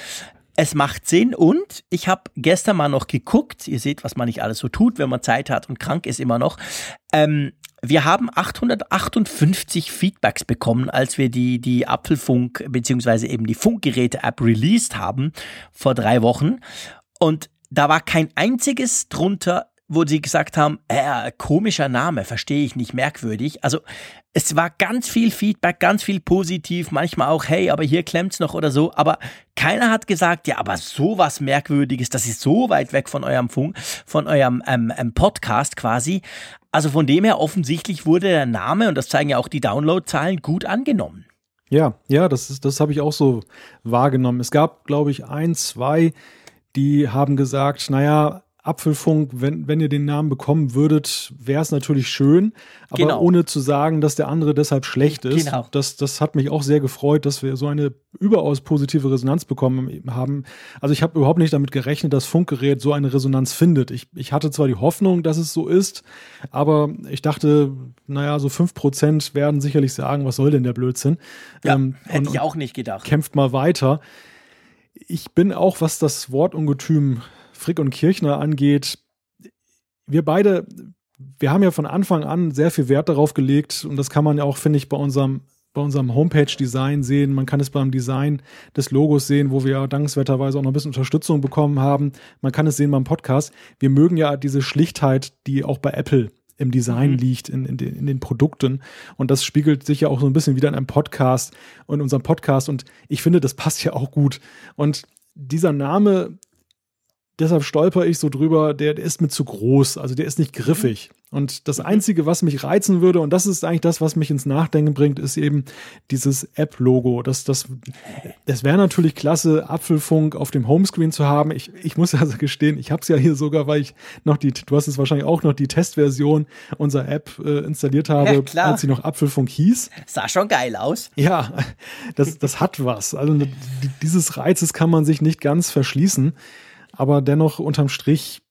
[SPEAKER 3] es macht Sinn und ich habe gestern mal noch geguckt, ihr seht, was man nicht alles so tut, wenn man Zeit hat und krank ist immer noch. Ähm, wir haben 858 Feedbacks bekommen, als wir die, die Apfelfunk beziehungsweise eben die Funkgeräte-App released haben vor drei Wochen. Und da war kein einziges drunter, wo sie gesagt haben, äh, komischer Name, verstehe ich nicht, merkwürdig. Also es war ganz viel Feedback, ganz viel positiv, manchmal auch, hey, aber hier klemmt's noch oder so. Aber keiner hat gesagt, ja, aber sowas Merkwürdiges, das ist so weit weg von eurem Funk, von eurem ähm, ähm, Podcast quasi. Also von dem her offensichtlich wurde der Name, und das zeigen ja auch die Downloadzahlen, gut angenommen.
[SPEAKER 2] Ja, ja, das ist, das habe ich auch so wahrgenommen. Es gab, glaube ich, ein, zwei, die haben gesagt, naja, Apfelfunk, wenn, wenn ihr den Namen bekommen würdet, wäre es natürlich schön, aber genau. ohne zu sagen, dass der andere deshalb schlecht ist. Genau. Das, das hat mich auch sehr gefreut, dass wir so eine überaus positive Resonanz bekommen haben. Also ich habe überhaupt nicht damit gerechnet, dass Funkgerät so eine Resonanz findet. Ich, ich hatte zwar die Hoffnung, dass es so ist, aber ich dachte, naja, so fünf Prozent werden sicherlich sagen, was soll denn der Blödsinn?
[SPEAKER 3] Ja, ähm, hätte und, ich auch nicht gedacht.
[SPEAKER 2] Kämpft mal weiter. Ich bin auch, was das Wortungetüm Frick und Kirchner angeht, wir beide, wir haben ja von Anfang an sehr viel Wert darauf gelegt und das kann man ja auch, finde ich, bei unserem bei unserem Homepage-Design sehen. Man kann es beim Design des Logos sehen, wo wir ja dankenswerterweise auch noch ein bisschen Unterstützung bekommen haben. Man kann es sehen beim Podcast. Wir mögen ja diese Schlichtheit, die auch bei Apple im Design mhm. liegt, in, in, den, in den Produkten. Und das spiegelt sich ja auch so ein bisschen wieder in einem Podcast und unserem Podcast. Und ich finde, das passt ja auch gut. Und dieser Name deshalb stolper ich so drüber, der, der ist mir zu groß, also der ist nicht griffig. Und das mhm. Einzige, was mich reizen würde, und das ist eigentlich das, was mich ins Nachdenken bringt, ist eben dieses App-Logo. Das, das, das wäre natürlich klasse, Apfelfunk auf dem Homescreen zu haben. Ich, ich muss (laughs) also gestehen, ich habe es ja hier sogar, weil ich noch die, du hast es wahrscheinlich auch noch die Testversion unserer App äh, installiert habe, ja, als sie noch Apfelfunk hieß.
[SPEAKER 3] Sah schon geil aus.
[SPEAKER 2] Ja, das, das hat was. Also dieses Reizes kann man sich nicht ganz verschließen. Aber dennoch unterm Strich,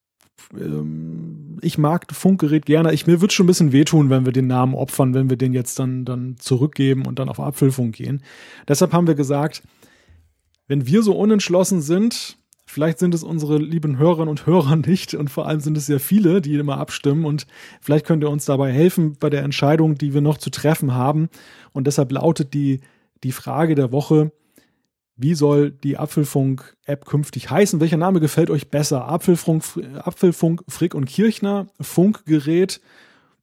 [SPEAKER 2] ähm, ich mag Funkgerät gerne. Ich, mir wird schon ein bisschen wehtun, wenn wir den Namen opfern, wenn wir den jetzt dann, dann zurückgeben und dann auf Apfelfunk gehen. Deshalb haben wir gesagt, wenn wir so unentschlossen sind, vielleicht sind es unsere lieben Hörerinnen und Hörer nicht und vor allem sind es sehr viele, die immer abstimmen und vielleicht könnt ihr uns dabei helfen bei der Entscheidung, die wir noch zu treffen haben. Und deshalb lautet die, die Frage der Woche, wie soll die Apfelfunk-App künftig heißen? Welcher Name gefällt euch besser? Apfelfunk, Apfelfunk, Frick und Kirchner, Funkgerät.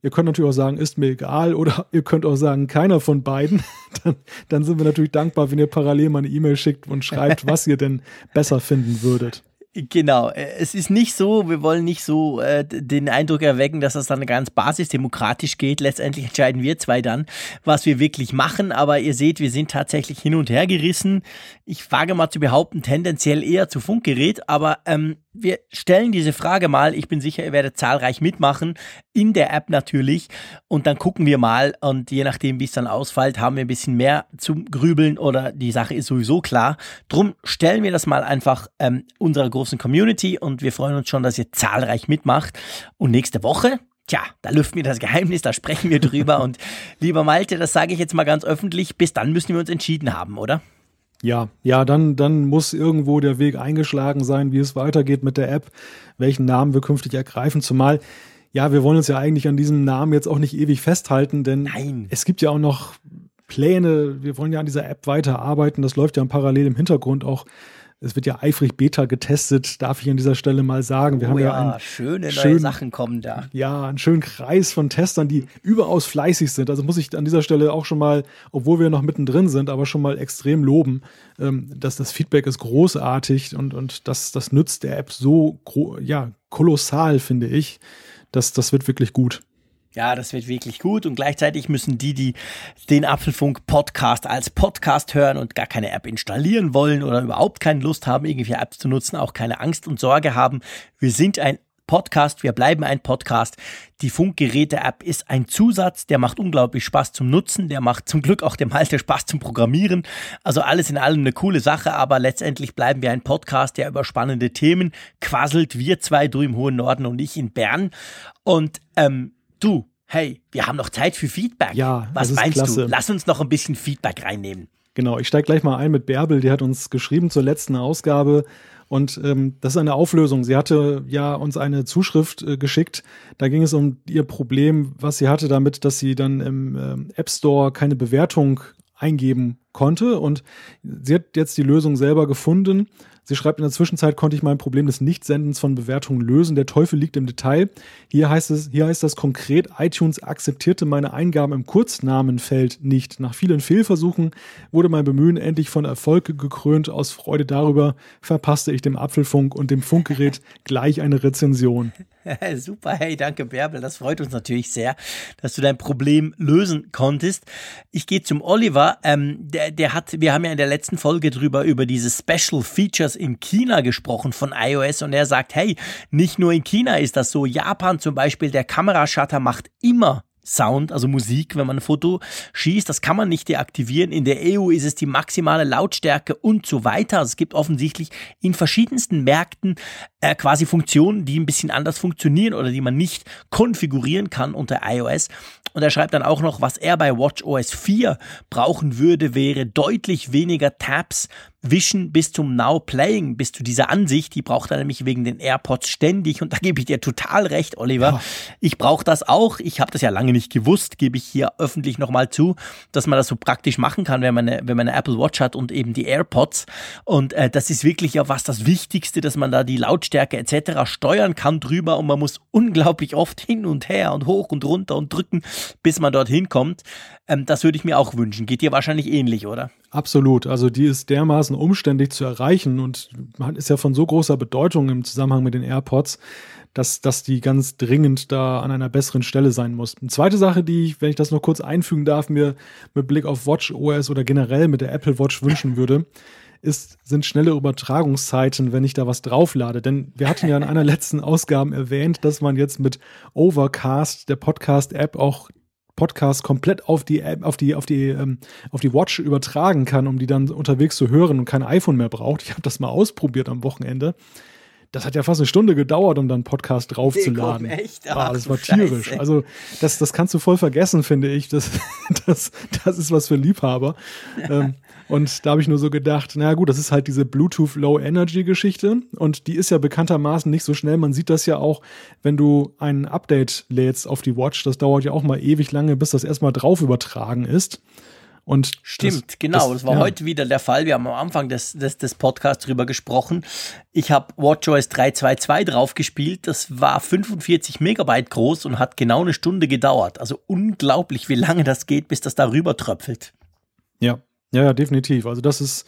[SPEAKER 2] Ihr könnt natürlich auch sagen, ist mir egal, oder (laughs) ihr könnt auch sagen, keiner von beiden. (laughs) Dann, dann sind wir natürlich dankbar, wenn ihr parallel mal eine E-Mail schickt und schreibt, (laughs) was ihr denn besser finden würdet.
[SPEAKER 3] Genau, äh, es ist nicht so, wir wollen nicht so äh, den Eindruck erwecken, dass das dann ganz basisdemokratisch geht. Letztendlich entscheiden wir zwei dann, was wir wirklich machen, aber ihr seht, wir sind tatsächlich hin und her gerissen. Ich wage mal zu behaupten, tendenziell eher zu Funkgerät, aber ähm, wir stellen diese Frage mal. Ich bin sicher, ihr werdet zahlreich mitmachen, in der App natürlich. Und dann gucken wir mal. Und je nachdem, wie es dann ausfällt, haben wir ein bisschen mehr zum Grübeln oder die Sache ist sowieso klar. Drum stellen wir das mal einfach ähm, unserer großen Community und wir freuen uns schon, dass ihr zahlreich mitmacht. Und nächste Woche, Tja, da lüften wir das Geheimnis, da sprechen wir drüber. und lieber Malte, das sage ich jetzt mal ganz öffentlich, bis dann müssen wir uns entschieden haben, oder?
[SPEAKER 2] Ja, ja, dann, dann muss irgendwo der Weg eingeschlagen sein, wie es weitergeht mit der App, welchen Namen wir künftig ergreifen. Zumal, ja, wir wollen uns ja eigentlich an diesem Namen jetzt auch nicht ewig festhalten, denn Nein. es gibt ja auch noch Pläne. Wir wollen ja an dieser App weiterarbeiten. Das läuft ja parallel im Hintergrund auch es wird ja eifrig Beta getestet, darf ich an dieser Stelle mal sagen. Wir oh haben ja, ja einen
[SPEAKER 3] schöne schön, neue Sachen kommen da.
[SPEAKER 2] Ja, einen schönen Kreis von Testern, die überaus fleißig sind. Also muss ich an dieser Stelle auch schon mal, obwohl wir noch mittendrin sind, aber schon mal extrem loben, ähm, dass das Feedback ist großartig und, und das, das nützt der App so ja, kolossal, finde ich. Das, das wird wirklich gut.
[SPEAKER 3] Ja, das wird wirklich gut und gleichzeitig müssen die, die den Apfelfunk Podcast als Podcast hören und gar keine App installieren wollen oder überhaupt keine Lust haben, irgendwie Apps zu nutzen, auch keine Angst und Sorge haben. Wir sind ein Podcast, wir bleiben ein Podcast. Die Funkgeräte-App ist ein Zusatz, der macht unglaublich Spaß zum Nutzen, der macht zum Glück auch dem Malte Spaß zum Programmieren. Also alles in allem eine coole Sache, aber letztendlich bleiben wir ein Podcast, der über spannende Themen quasselt. Wir zwei, du im hohen Norden und ich in Bern. Und ähm, Du, hey, wir haben noch Zeit für Feedback.
[SPEAKER 2] Ja,
[SPEAKER 3] was meinst
[SPEAKER 2] klasse.
[SPEAKER 3] du? Lass uns noch ein bisschen Feedback reinnehmen.
[SPEAKER 2] Genau, ich steige gleich mal ein mit Bärbel, die hat uns geschrieben zur letzten Ausgabe. Und ähm, das ist eine Auflösung. Sie hatte ja uns eine Zuschrift äh, geschickt. Da ging es um ihr Problem, was sie hatte damit, dass sie dann im ähm, App Store keine Bewertung eingeben konnte. Und sie hat jetzt die Lösung selber gefunden. Sie schreibt, in der Zwischenzeit konnte ich mein Problem des Nichtsendens von Bewertungen lösen. Der Teufel liegt im Detail. Hier heißt es, hier heißt das konkret, iTunes akzeptierte meine Eingaben im Kurznamenfeld nicht. Nach vielen Fehlversuchen wurde mein Bemühen endlich von Erfolg gekrönt. Aus Freude darüber verpasste ich dem Apfelfunk und dem Funkgerät (laughs) gleich eine Rezension. (laughs)
[SPEAKER 3] Super, hey, danke Bärbel. Das freut uns natürlich sehr, dass du dein Problem lösen konntest. Ich gehe zum Oliver. Ähm, der, der hat, wir haben ja in der letzten Folge drüber über diese Special Features in China gesprochen von iOS und er sagt, hey, nicht nur in China ist das so. Japan zum Beispiel, der Kamerashutter macht immer Sound, also Musik, wenn man ein Foto schießt. Das kann man nicht deaktivieren. In der EU ist es die maximale Lautstärke und so weiter. Also es gibt offensichtlich in verschiedensten Märkten äh, quasi Funktionen, die ein bisschen anders funktionieren oder die man nicht konfigurieren kann unter iOS. Und er schreibt dann auch noch, was er bei WatchOS 4 brauchen würde, wäre deutlich weniger Tabs Wischen bis zum Now Playing, bis zu dieser Ansicht, die braucht er nämlich wegen den AirPods ständig und da gebe ich dir total recht, Oliver. Ja. Ich brauche das auch. Ich habe das ja lange nicht gewusst, gebe ich hier öffentlich nochmal zu, dass man das so praktisch machen kann, wenn man, eine, wenn man eine Apple Watch hat und eben die AirPods. Und äh, das ist wirklich ja was das Wichtigste, dass man da die Lautstärke etc. steuern kann drüber und man muss unglaublich oft hin und her und hoch und runter und drücken, bis man dorthin kommt. Ähm, das würde ich mir auch wünschen. Geht dir wahrscheinlich ähnlich, oder?
[SPEAKER 2] Absolut. Also die ist dermaßen umständlich zu erreichen und ist ja von so großer Bedeutung im Zusammenhang mit den AirPods, dass, dass die ganz dringend da an einer besseren Stelle sein muss. Eine zweite Sache, die ich, wenn ich das noch kurz einfügen darf, mir mit Blick auf Watch OS oder generell mit der Apple Watch wünschen (laughs) würde, ist, sind schnelle Übertragungszeiten, wenn ich da was drauflade. Denn wir hatten ja in einer (laughs) letzten Ausgabe erwähnt, dass man jetzt mit Overcast, der Podcast-App, auch Podcast komplett auf die App, auf die, auf die, ähm, auf die Watch übertragen kann, um die dann unterwegs zu hören und kein iPhone mehr braucht. Ich habe das mal ausprobiert am Wochenende. Das hat ja fast eine Stunde gedauert, um dann Podcast draufzuladen. Echt? Ach, ah, das war tierisch. Scheiße. Also das, das kannst du voll vergessen, finde ich. Das, (laughs) das, das ist was für Liebhaber. ähm, und da habe ich nur so gedacht, na gut, das ist halt diese Bluetooth Low Energy Geschichte und die ist ja bekanntermaßen nicht so schnell. Man sieht das ja auch, wenn du ein Update lädst auf die Watch. Das dauert ja auch mal ewig lange, bis das erstmal drauf übertragen ist. Und
[SPEAKER 3] Stimmt, das, genau. Das, das war ja. heute wieder der Fall. Wir haben am Anfang des, des, des Podcasts drüber gesprochen. Ich habe WatchOS 3.2.2 draufgespielt. Das war 45 Megabyte groß und hat genau eine Stunde gedauert. Also unglaublich, wie lange das geht, bis das darüber tröpfelt.
[SPEAKER 2] Ja, ja, ja, definitiv. Also das ist,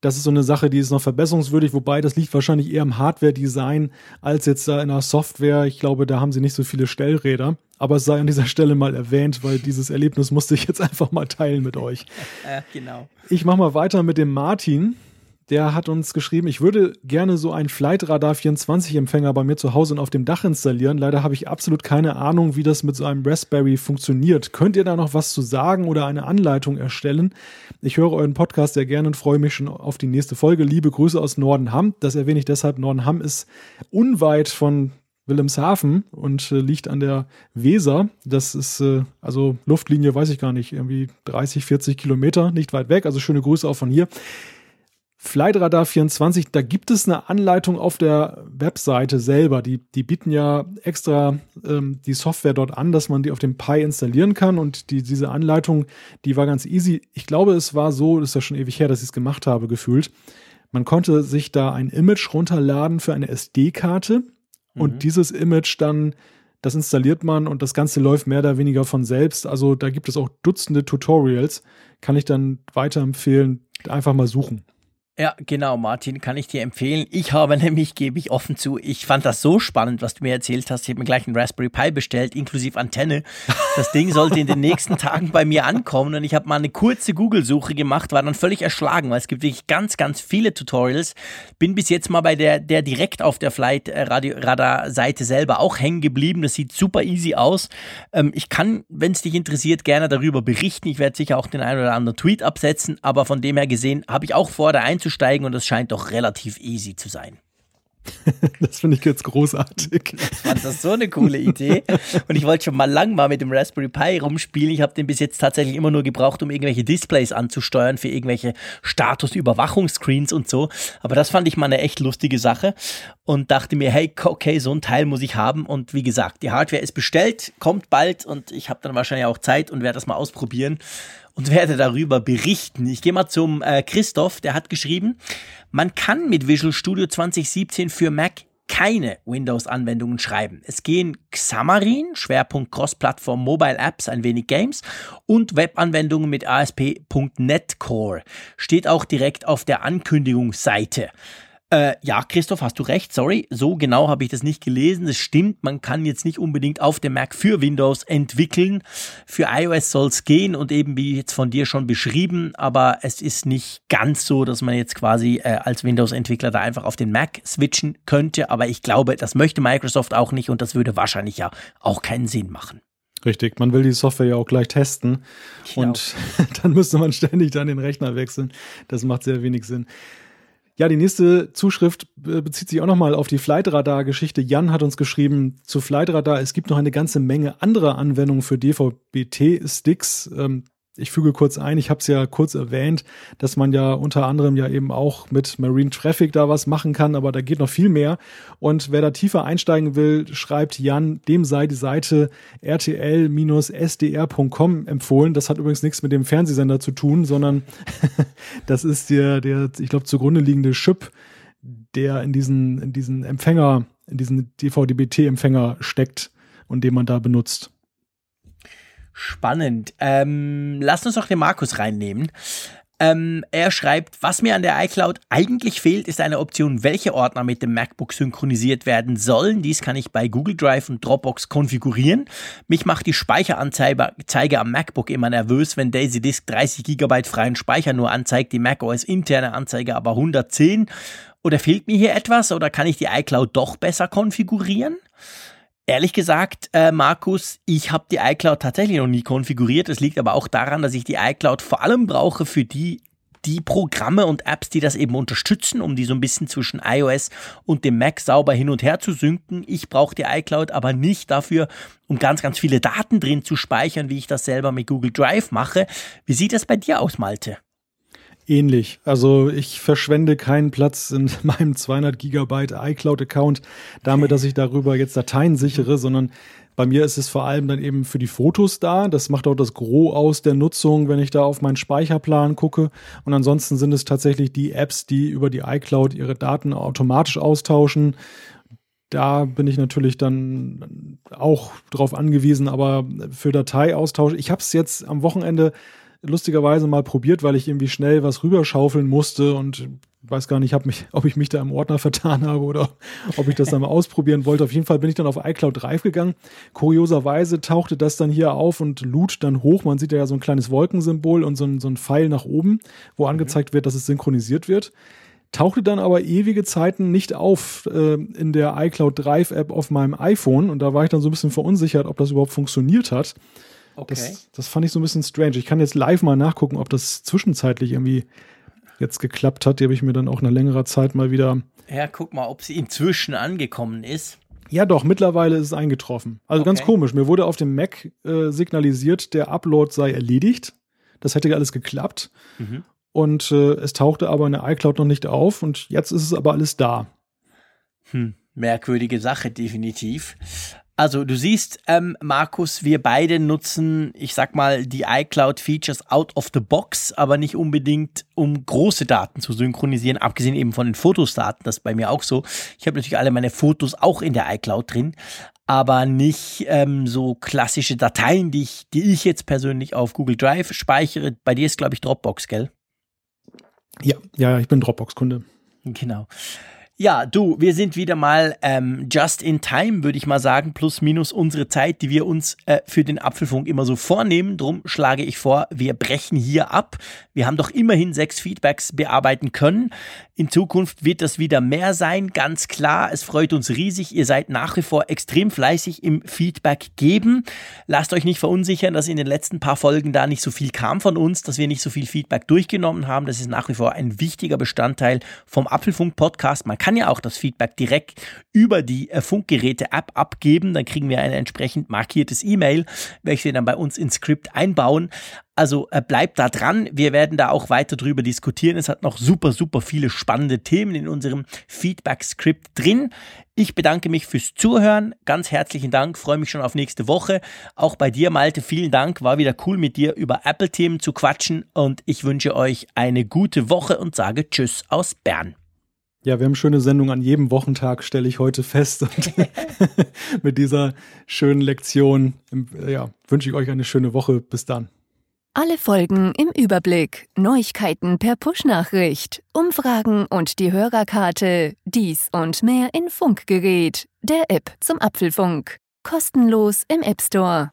[SPEAKER 2] das ist so eine Sache, die ist noch verbesserungswürdig, wobei das liegt wahrscheinlich eher im Hardware-Design als jetzt da in der Software. Ich glaube, da haben sie nicht so viele Stellräder. Aber es sei an dieser Stelle mal erwähnt, weil dieses Erlebnis musste ich jetzt (laughs) einfach mal teilen mit euch.
[SPEAKER 3] Ja, (laughs) genau.
[SPEAKER 2] Ich mache mal weiter mit dem Martin der hat uns geschrieben, ich würde gerne so einen Flightradar 24 Empfänger bei mir zu Hause und auf dem Dach installieren. Leider habe ich absolut keine Ahnung, wie das mit so einem Raspberry funktioniert. Könnt ihr da noch was zu sagen oder eine Anleitung erstellen? Ich höre euren Podcast sehr gerne und freue mich schon auf die nächste Folge. Liebe Grüße aus Nordenham. Das erwähne ich deshalb. Nordenham ist unweit von Wilhelmshaven und äh, liegt an der Weser. Das ist äh, also Luftlinie, weiß ich gar nicht, irgendwie 30, 40 Kilometer, nicht weit weg. Also schöne Grüße auch von hier. Flightradar 24, da gibt es eine Anleitung auf der Webseite selber. Die, die bieten ja extra ähm, die Software dort an, dass man die auf dem Pi installieren kann. Und die, diese Anleitung, die war ganz easy. Ich glaube, es war so, das ist ja schon ewig her, dass ich es gemacht habe, gefühlt. Man konnte sich da ein Image runterladen für eine SD-Karte mhm. und dieses Image dann, das installiert man und das Ganze läuft mehr oder weniger von selbst. Also da gibt es auch Dutzende Tutorials. Kann ich dann weiterempfehlen, einfach mal suchen.
[SPEAKER 3] Ja, genau, Martin, kann ich dir empfehlen. Ich habe (laughs) nämlich, gebe ich offen zu, ich fand das so spannend, was du mir erzählt hast. Ich habe mir gleich einen Raspberry Pi bestellt, inklusive Antenne. Das Ding sollte in den nächsten (laughs) Tagen bei mir ankommen und ich habe mal eine kurze Google-Suche gemacht, war dann völlig erschlagen, weil es gibt wirklich ganz, ganz viele Tutorials. Bin bis jetzt mal bei der, der direkt auf der Flight äh, Radio Radar Seite selber auch hängen geblieben. Das sieht super easy aus. Ähm, ich kann, wenn es dich interessiert, gerne darüber berichten. Ich werde sicher auch den einen oder anderen Tweet absetzen, aber von dem her gesehen habe ich auch vor, da einzusteigen und es scheint doch relativ easy zu sein. (laughs)
[SPEAKER 2] das finde ich jetzt großartig.
[SPEAKER 3] Ich fand das so eine coole Idee. Und ich wollte schon mal lang mal mit dem Raspberry Pi rumspielen. Ich habe den bis jetzt tatsächlich immer nur gebraucht, um irgendwelche Displays anzusteuern für irgendwelche Statusüberwachungsscreens und so. Aber das fand ich mal eine echt lustige Sache und dachte mir, hey, okay, so ein Teil muss ich haben. Und wie gesagt, die Hardware ist bestellt, kommt bald und ich habe dann wahrscheinlich auch Zeit und werde das mal ausprobieren und werde darüber berichten. Ich gehe mal zum äh, Christoph, der hat geschrieben, man kann mit Visual Studio 2017 für Mac keine Windows-Anwendungen schreiben. Es gehen Xamarin, Schwerpunkt Cross-Plattform Mobile Apps, ein wenig Games und Webanwendungen mit ASP.NET Core. Steht auch direkt auf der Ankündigungsseite. Äh, ja, Christoph, hast du recht, sorry, so genau habe ich das nicht gelesen. Es stimmt, man kann jetzt nicht unbedingt auf dem Mac für Windows entwickeln. Für iOS soll es gehen und eben wie jetzt von dir schon beschrieben, aber es ist nicht ganz so, dass man jetzt quasi äh, als Windows-Entwickler da einfach auf den Mac switchen könnte. Aber ich glaube, das möchte Microsoft auch nicht und das würde wahrscheinlich ja auch keinen Sinn machen.
[SPEAKER 2] Richtig, man will die Software ja auch gleich testen genau. und (laughs) dann müsste man ständig dann den Rechner wechseln. Das macht sehr wenig Sinn. Ja, die nächste Zuschrift bezieht sich auch nochmal auf die Flightradar-Geschichte. Jan hat uns geschrieben zu Flightradar, es gibt noch eine ganze Menge anderer Anwendungen für DVB-T-Sticks. Ähm, ich füge kurz ein, ich habe es ja kurz erwähnt, dass man ja unter anderem ja eben auch mit Marine Traffic da was machen kann, aber da geht noch viel mehr. Und wer da tiefer einsteigen will, schreibt Jan, dem sei die Seite rtl-sdr.com empfohlen. Das hat übrigens nichts mit dem Fernsehsender zu tun, sondern (laughs) das ist der, der, ich glaube, zugrunde liegende Chip, der in diesen, in diesen Empfänger, in diesen DVDBT-Empfänger steckt und den man da benutzt.
[SPEAKER 3] Spannend. Ähm, lass uns doch den Markus reinnehmen. Ähm, er schreibt, was mir an der iCloud eigentlich fehlt, ist eine Option, welche Ordner mit dem MacBook synchronisiert werden sollen. Dies kann ich bei Google Drive und Dropbox konfigurieren. Mich macht die Speicheranzeige am MacBook immer nervös, wenn Daisy Disk 30 GB freien Speicher nur anzeigt, die macOS interne Anzeige aber 110. Oder fehlt mir hier etwas oder kann ich die iCloud doch besser konfigurieren? Ehrlich gesagt, äh, Markus, ich habe die iCloud tatsächlich noch nie konfiguriert. Es liegt aber auch daran, dass ich die iCloud vor allem brauche für die die Programme und Apps, die das eben unterstützen, um die so ein bisschen zwischen iOS und dem Mac sauber hin und her zu synken. Ich brauche die iCloud aber nicht dafür, um ganz, ganz viele Daten drin zu speichern, wie ich das selber mit Google Drive mache. Wie sieht das bei dir aus, Malte?
[SPEAKER 2] Ähnlich. Also ich verschwende keinen Platz in (laughs) meinem 200 Gigabyte iCloud-Account damit, dass ich darüber jetzt Dateien sichere, sondern bei mir ist es vor allem dann eben für die Fotos da. Das macht auch das Gros aus der Nutzung, wenn ich da auf meinen Speicherplan gucke. Und ansonsten sind es tatsächlich die Apps, die über die iCloud ihre Daten automatisch austauschen. Da bin ich natürlich dann auch drauf angewiesen, aber für Dateiaustausch, ich habe es jetzt am Wochenende lustigerweise mal probiert, weil ich irgendwie schnell was rüberschaufeln musste und weiß gar nicht, hab mich, ob ich mich da im Ordner vertan habe oder ob ich das dann mal ausprobieren wollte. Auf jeden Fall bin ich dann auf iCloud Drive gegangen. Kurioserweise tauchte das dann hier auf und lud dann hoch. Man sieht ja so ein kleines Wolkensymbol und so ein, so ein Pfeil nach oben, wo mhm. angezeigt wird, dass es synchronisiert wird. Tauchte dann aber ewige Zeiten nicht auf äh, in der iCloud Drive App auf meinem iPhone und da war ich dann so ein bisschen verunsichert, ob das überhaupt funktioniert hat. Okay. Das, das fand ich so ein bisschen strange. Ich kann jetzt live mal nachgucken, ob das zwischenzeitlich irgendwie jetzt geklappt hat. Die habe ich mir dann auch nach längerer Zeit mal wieder.
[SPEAKER 3] Ja, guck mal, ob sie inzwischen angekommen ist.
[SPEAKER 2] Ja, doch, mittlerweile ist es eingetroffen. Also okay. ganz komisch. Mir wurde auf dem Mac äh, signalisiert, der Upload sei erledigt. Das hätte alles geklappt. Mhm. Und äh, es tauchte aber in der iCloud noch nicht auf. Und jetzt ist es aber alles da.
[SPEAKER 3] Hm, merkwürdige Sache, definitiv. Also du siehst, ähm, Markus, wir beide nutzen, ich sag mal, die iCloud-Features out of the box, aber nicht unbedingt, um große Daten zu synchronisieren, abgesehen eben von den Fotosdaten, das ist bei mir auch so. Ich habe natürlich alle meine Fotos auch in der iCloud drin, aber nicht ähm, so klassische Dateien, die ich, die ich jetzt persönlich auf Google Drive speichere. Bei dir ist, glaube ich, Dropbox, gell?
[SPEAKER 2] Ja, ja, ich bin Dropbox-Kunde.
[SPEAKER 3] Genau. Ja, du, wir sind wieder mal ähm, just in time, würde ich mal sagen, plus minus unsere Zeit, die wir uns äh, für den Apfelfunk immer so vornehmen. Drum schlage ich vor, wir brechen hier ab. Wir haben doch immerhin sechs Feedbacks bearbeiten können. In Zukunft wird das wieder mehr sein, ganz klar. Es freut uns riesig. Ihr seid nach wie vor extrem fleißig im Feedback geben. Lasst euch nicht verunsichern, dass in den letzten paar Folgen da nicht so viel kam von uns, dass wir nicht so viel Feedback durchgenommen haben. Das ist nach wie vor ein wichtiger Bestandteil vom Apfelfunk-Podcast. Man kann ja auch das Feedback direkt über die äh, Funkgeräte-App abgeben. Dann kriegen wir ein entsprechend markiertes E-Mail, welches wir dann bei uns ins Skript einbauen. Also äh, bleibt da dran. Wir werden da auch weiter drüber diskutieren. Es hat noch super, super viele spannende Themen in unserem Feedback-Skript drin. Ich bedanke mich fürs Zuhören. Ganz herzlichen Dank. Freue mich schon auf nächste Woche. Auch bei dir, Malte, vielen Dank. War wieder cool mit dir über Apple-Themen zu quatschen. Und ich wünsche euch eine gute Woche und sage Tschüss aus Bern.
[SPEAKER 2] Ja, wir haben schöne Sendung an jedem Wochentag, stelle ich heute fest. Und (laughs) mit dieser schönen Lektion ja, wünsche ich euch eine schöne Woche. Bis dann.
[SPEAKER 1] Alle Folgen im Überblick, Neuigkeiten per Push-Nachricht, Umfragen und die Hörerkarte, dies und mehr in Funkgerät, der App zum Apfelfunk. Kostenlos im App Store.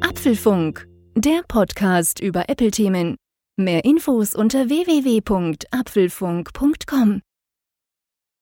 [SPEAKER 1] Apfelfunk, der Podcast über Apple-Themen. Mehr Infos unter www.apfelfunk.com.